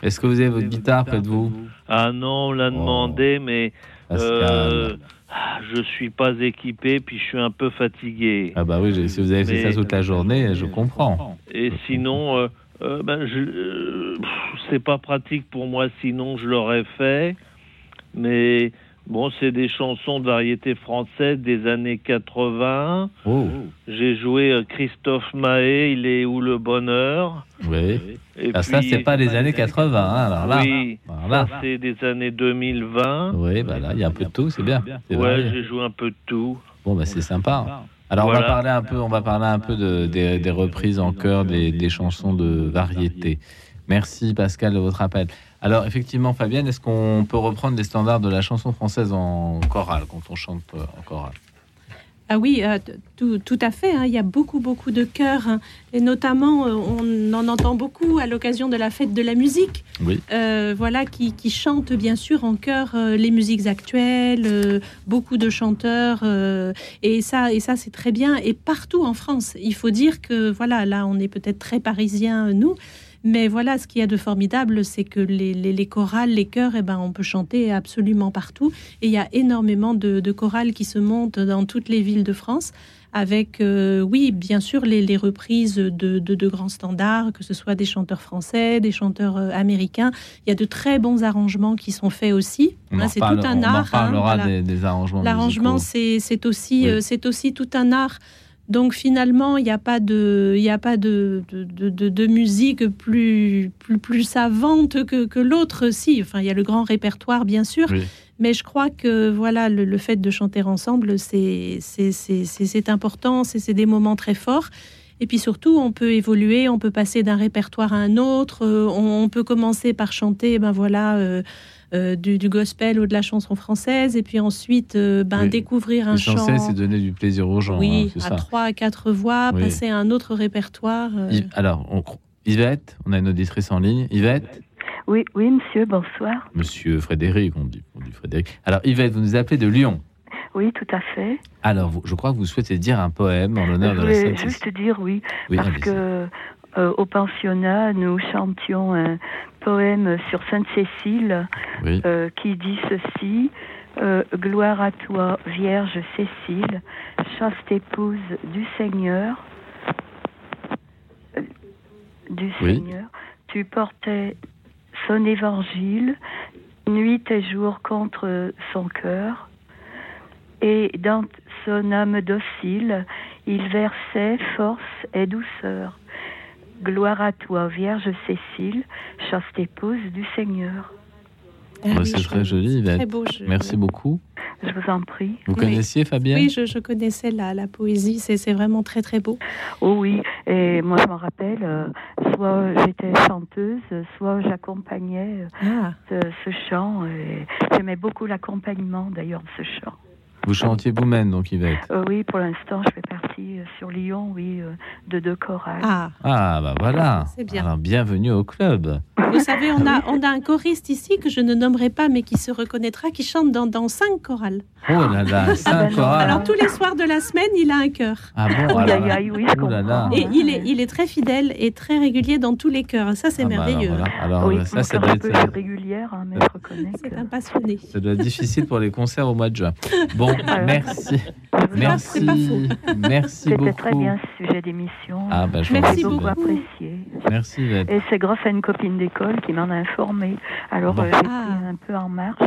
Est-ce que vous avez votre guitare près de vous
Ah non, on l'a demandé, mais euh, je suis pas équipé, puis je suis un peu fatigué.
Ah bah oui, si vous avez fait ça toute la journée, je comprends.
Et sinon, euh, euh, ben, je, euh, c'est pas pratique pour moi. Sinon, je l'aurais fait, mais Bon, c'est des chansons de variété française des années 80.
Oh.
J'ai joué euh, Christophe Mahé, Il est où le bonheur
Oui. Et ah, ça, c'est pas des années 80. Hein, alors là,
oui, c'est des années 2020.
Oui, bah là, il y a un peu de tout, c'est bien.
Ouais, j'ai joué un peu de tout.
Bon, bah c'est sympa. Alors on va parler un peu, on va parler un peu de, des, reprises en chœur des, des chansons de variété. Merci Pascal de votre appel. Alors effectivement, Fabienne, est-ce qu'on peut reprendre les standards de la chanson française en chorale quand on chante euh, en chorale?
Ah oui, euh, tout, à fait. Hein. Il y a beaucoup, beaucoup de chœurs. Hein. Et notamment, euh, on en entend beaucoup à l'occasion de la fête de la musique.
Oui.
voilà, qui, chantent bien sûr en chœur les musiques actuelles, beaucoup de chanteurs. et ça, et ça c'est très bien. Et partout en France, il faut dire que, voilà, là, on est peut-être très parisiens, nous. Mais voilà, ce qu'il y a de formidable, c'est que les, chorales, les chœurs, eh ben, on peut chanter absolument partout. Et il y a énormément de, chorales qui se montent dans toutes les villes de France avec, euh, oui, bien sûr, les, reprises de, grands standards, que ce soit des chanteurs français, des chanteurs euh, américains. Il y a de très bons arrangements qui sont faits aussi.
Hein,
c'est tout un art.
On hein, parlera des, arrangements.
L'arrangement, c'est aussi, euh, c'est aussi tout un art. Donc finalement, il n'y a pas de, il a pas de, de, de, musique plus, plus, plus savante que, que l'autre. Si, enfin, il y a le grand répertoire, bien sûr. Mais je crois que voilà, le, fait de chanter ensemble, c'est important, c'est des moments très forts. Et puis surtout, on peut évoluer, on peut passer d'un répertoire à un autre. Euh, on, peut commencer par chanter, ben voilà. Euh, euh, du, gospel ou de la chanson française, et puis ensuite euh, ben, découvrir un chant.
c'est donner du plaisir aux gens.
Oui,
hein,
à trois, à quatre voix, passer à un autre répertoire. Euh.
Alors, on... Yvette, on a une auditrice en ligne. Yvette?
Oui, oui, monsieur, bonsoir.
Monsieur Frédéric, on dit, on dit Frédéric. Alors, Yvette, vous nous appelez de Lyon.
Oui, tout à fait.
Alors, je crois que vous souhaitez dire un poème en l'honneur de la Sainte.
Juste dire oui, parce que au pensionnat, nous chantions un, poème sur Sainte-Cécile euh, qui dit ceci. Euh, gloire à toi, Vierge Cécile, chaste épouse du Seigneur. Euh, du Seigneur. Tu portais son évangile nuit et jour contre son cœur. Et dans son âme docile, il versait force et douceur. Gloire à toi, Vierge Cécile, chaste épouse du Seigneur.
Ah c'est très joli, Merci beaucoup.
Je vous en prie.
Vous connaissiez Fabienne
Oui, je, connaissais la, la poésie, c'est vraiment très très beau.
Oh oui, et moi je me rappelle, euh, soit j'étais chanteuse, soit j'accompagnais euh, ah. ce, chant. J'aimais beaucoup l'accompagnement d'ailleurs de ce chant.
Vous chantiez vous-même, donc, Yvette
euh, Oui, pour l'instant, je fais partie euh, sur Lyon, oui, euh, de deux chorales.
Ah,
ah bah voilà. C'est bien. Alors, bienvenue au club.
Vous savez, on a, on a un choriste ici que je ne nommerai pas, mais qui se reconnaîtra, qui chante dans, dans cinq chorales.
Oh là là, ah, cinq chorales.
Alors, tous les soirs de la semaine, il a un chœur.
Ah bon
alors, oui, je oh là là.
Et il est, il est très fidèle et très régulier dans tous les chœurs. Ça, c'est ah bah merveilleux.
alors, oui, ça, ça doit être régulière, hein, mais
C'est un passionné.
Ça doit être difficile pour les concerts au mois de juin. Bon, merci. Merci. Merci beaucoup.
C'était très bien ce sujet d'émission.
Ah, bah, je
Merci beaucoup.
apprécié.
Merci
Et c'est grâce à une copine d'école qui m'en a informé. Alors j'ai pris un peu en marche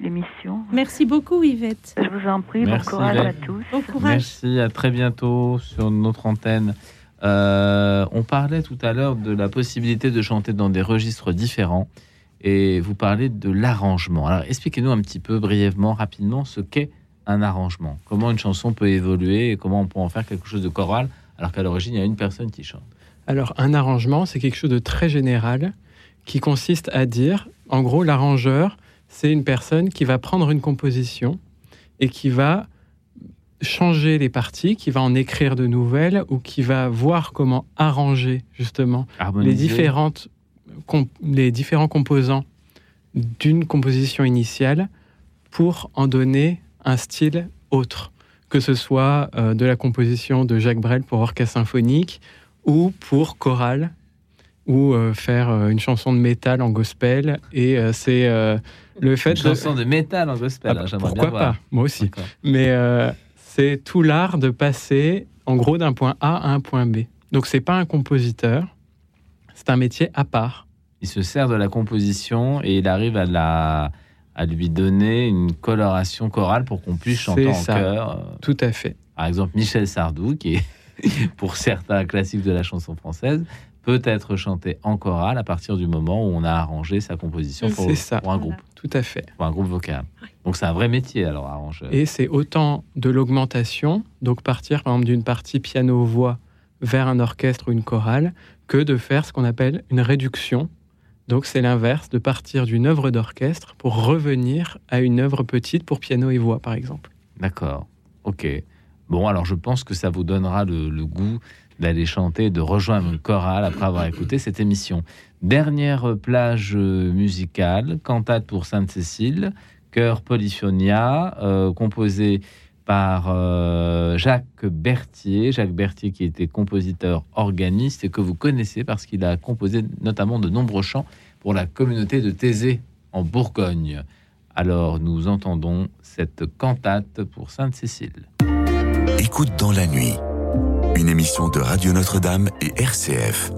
l'émission.
Merci beaucoup Yvette.
Je vous en prie, bon courage à tous.
Bon courage.
Merci, à très bientôt sur notre antenne. on parlait tout à l'heure de la possibilité de chanter dans des registres différents et vous parlez de l'arrangement. Alors expliquez-nous un petit peu brièvement, rapidement, ce qu'est un arrangement. Comment une chanson peut évoluer et comment on peut en faire quelque chose de choral alors qu'à l'origine, il y a une personne qui chante.
Alors un arrangement, c'est quelque chose de très général qui consiste à dire, en gros, l'arrangeur, c'est une personne qui va prendre une composition et qui va changer les parties, qui va en écrire de nouvelles ou qui va voir comment arranger justement les différentes les différents composants d'une composition initiale pour en donner un style autre, que ce soit euh, de la composition de Jacques Brel pour orchestre symphonique ou pour chorale ou euh, faire euh, une chanson de métal en gospel. Et c'est le fait une
chanson de métal en gospel ah, hein,
pourquoi pas moi aussi. Mais c'est tout l'art de passer en gros d'un point A à un point B. Donc c'est pas un compositeur c'est un métier à part.
Il se sert de la composition et il arrive à la à lui donner une coloration chorale pour qu'on puisse chanter en chœur. Euh,
Tout à fait.
Par exemple, Michel Sardou, qui est pour certains classiques de la chanson française, peut être chanté en chorale à partir du moment où on a arrangé sa composition pour, pour un groupe.
Tout à fait.
Pour un groupe vocal. Donc c'est un vrai métier alors arrangeur.
Et c'est autant de l'augmentation, donc partir par exemple d'une partie piano-voix vers un orchestre ou une chorale, que de faire ce qu'on appelle une réduction, donc c'est l'inverse, de partir d'une œuvre d'orchestre pour revenir à une œuvre petite pour piano et voix, par exemple.
D'accord. Ok. Bon, alors je pense que ça vous donnera le, goût d'aller chanter, de rejoindre une chorale après avoir écouté cette émission. Dernière plage musicale, cantate pour Sainte-Cécile, chœur Polyphonia, euh, composé par euh, Jacques Berthier. Jacques Berthier qui était compositeur organiste et que vous connaissez parce qu'il a composé notamment de nombreux chants pour la communauté de Thésée en Bourgogne. Alors nous entendons cette cantate pour Sainte-Cécile.
Écoute dans la nuit, une émission de Radio Notre-Dame et RCF.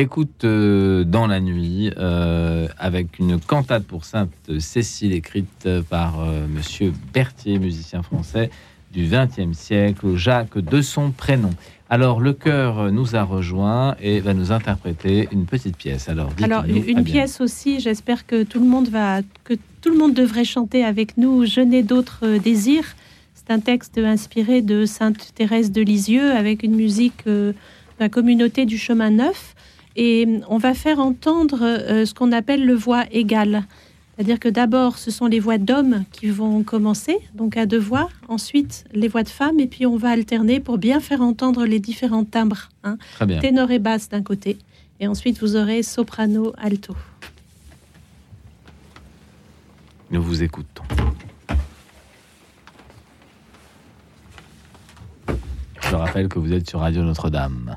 Écoute euh, dans la nuit euh, avec une cantate pour Sainte Cécile écrite par euh, Monsieur Berthier, musicien français du XXe siècle, Jacques de son prénom. Alors le chœur nous a rejoint et va nous interpréter une petite pièce. Alors,
Alors une pièce aussi. J'espère que tout le monde va, que tout le monde devrait chanter avec nous. Je n'ai d'autres désirs. C'est un texte inspiré de Sainte Thérèse de Lisieux avec une musique de la communauté du chemin neuf et on va faire entendre euh, ce qu'on appelle le voix égale. C'est-à-dire que d'abord, ce sont les voix d'hommes qui vont commencer, donc à deux voix, ensuite les voix de femmes, et puis on va alterner pour bien faire entendre les différents timbres. Hein. Ténor et basse d'un côté, et ensuite vous aurez soprano, alto.
Nous vous écoutons. Je rappelle que vous êtes sur Radio Notre-Dame.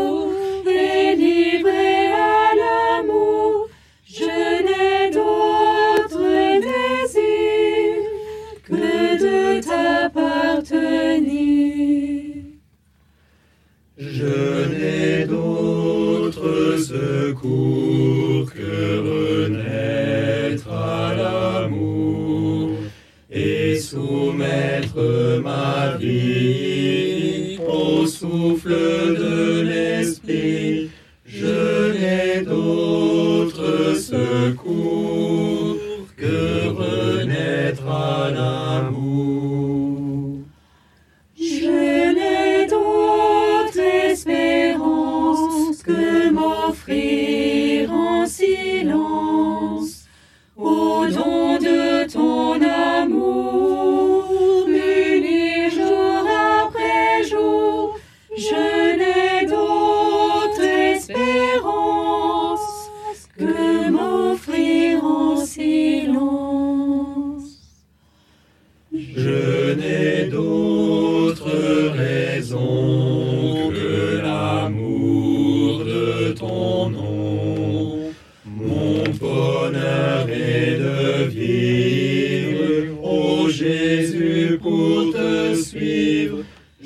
secours que renaître l'amour et soumettre ma vie au souffle de l'esprit. Je n'ai d'autre secours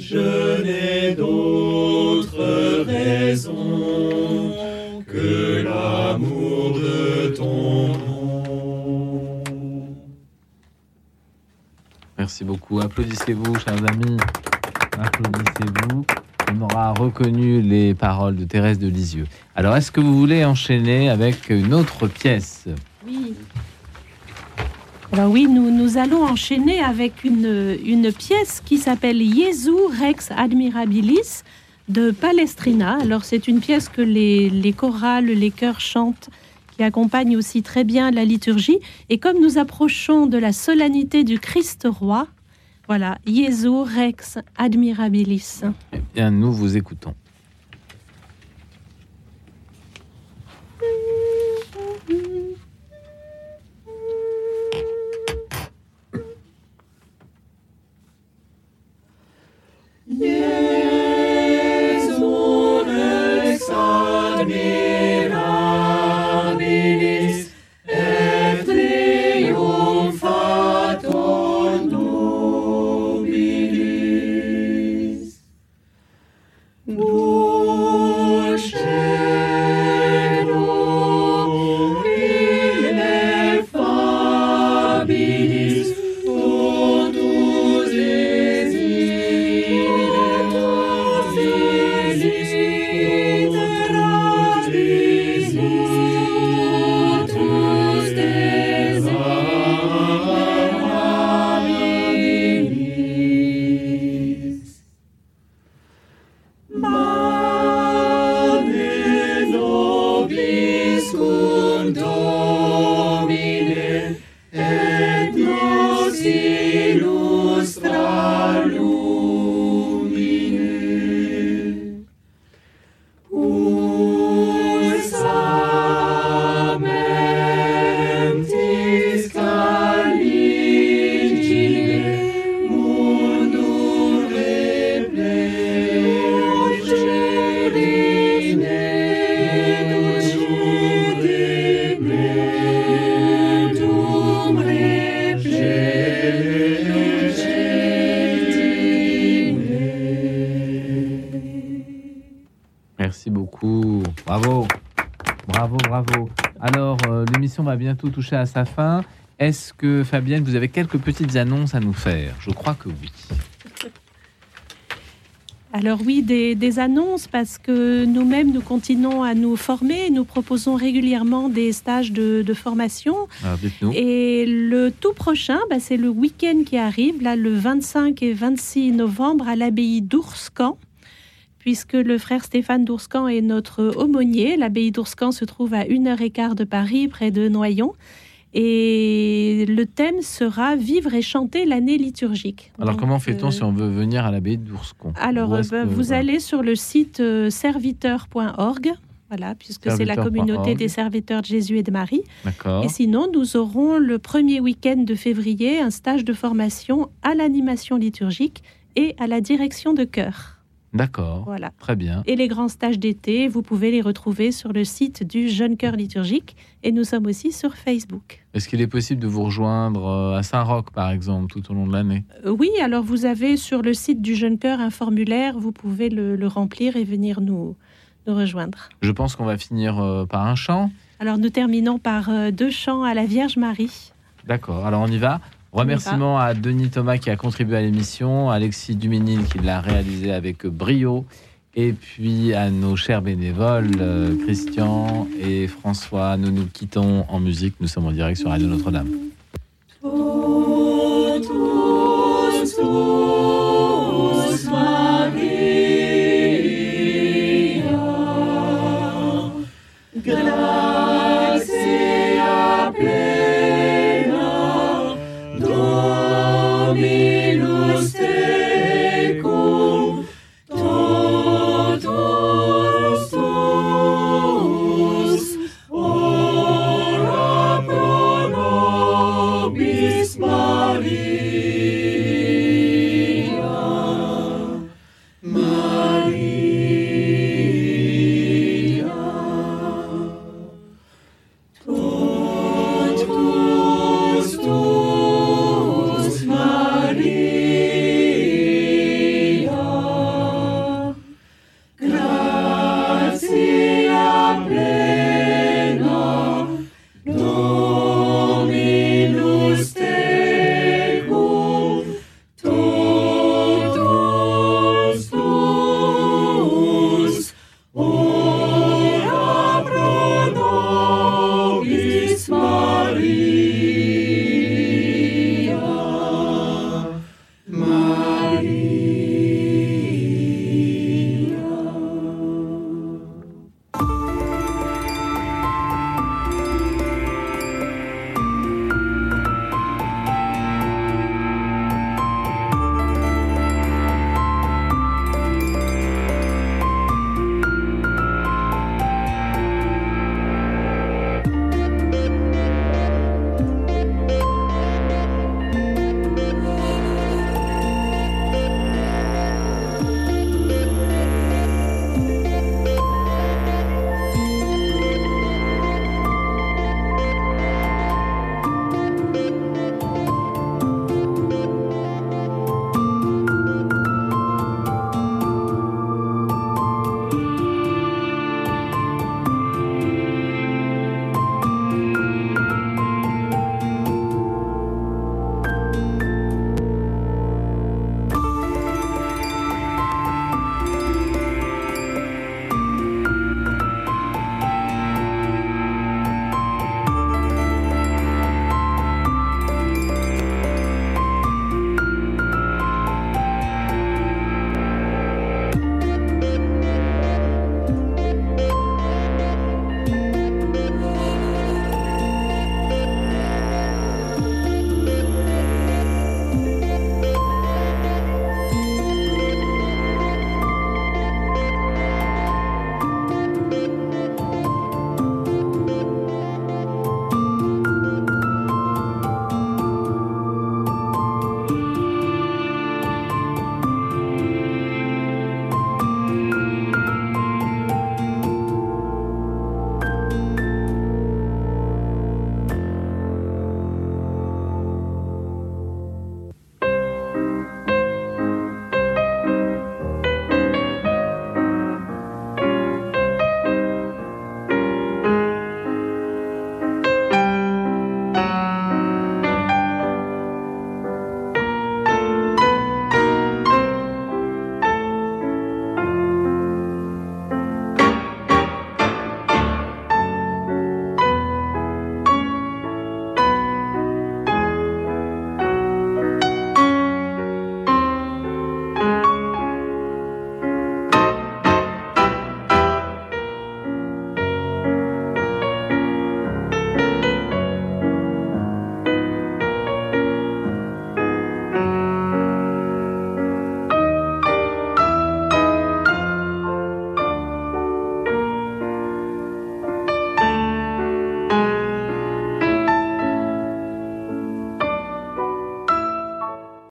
Je n'ai d'autre
raison que l'amour de ton nom.
Merci beaucoup. Applaudissez-vous, chers amis. Applaudissez-vous. On aura reconnu les paroles de Thérèse de Lisieux. Alors, est-ce que vous voulez enchaîner avec une autre pièce?
Alors oui, nous, nous allons enchaîner avec une, une pièce qui s'appelle Jesu Rex Admirabilis de Palestrina. Alors c'est une pièce que les, les chorales, les chœurs chantent, qui accompagne aussi très bien la liturgie. Et comme nous approchons de la solennité du Christ roi, voilà, Jesu Rex Admirabilis.
Eh bien, nous vous écoutons.
Yay! Toucher à sa fin. Est-ce que, Fabienne, vous avez quelques petites annonces à nous faire? Je crois que oui.
Alors oui, des, annonces parce que nous-mêmes, nous continuons à nous former. Nous proposons régulièrement des stages de, formation. et le tout prochain, bah, c'est le week-end qui arrive, là, le 25 et 26 novembre à l'abbaye d'Ourscan puisque le frère Stéphane d'Ourscan est notre aumônier. L'abbaye d'Ourscan se trouve à une heure et quart de Paris, près de Noyon. Et le thème sera Vivre et chanter l'année liturgique.
Alors, comment fait-on euh, si on veut venir à l'abbaye d'Ourscon
Alors, bah, vous allez sur le site euh, serviteur.org. Voilà, puisque c'est la communauté des serviteurs de Jésus et de Marie. Et sinon, nous aurons le premier week-end de février un stage de formation à l'animation liturgique et à la direction de chœur.
D'accord. Voilà. Très bien.
Et les grands stages d'été, vous pouvez les retrouver sur le site du Jeune Cœur Liturgique et nous sommes aussi sur Facebook.
Est-ce qu'il est possible de vous rejoindre euh, à Saint-Roch, par exemple, tout au long de l'année?
Euh, Oui, alors vous avez sur le site du Jeune Cœur un formulaire, vous pouvez le, remplir et venir nous, nous rejoindre.
Je pense qu'on va finir euh, par un chant.
Alors nous terminons par deux chants à la Vierge Marie.
D'accord, alors on y va? Remerciements à Denis Thomas qui a contribué à l'émission, Alexis Duménil qui l'a réalisé avec brio, et puis à nos chers bénévoles, euh, Christian et François. Nous nous quittons en musique. Nous sommes en direct sur Radio Notre-Dame.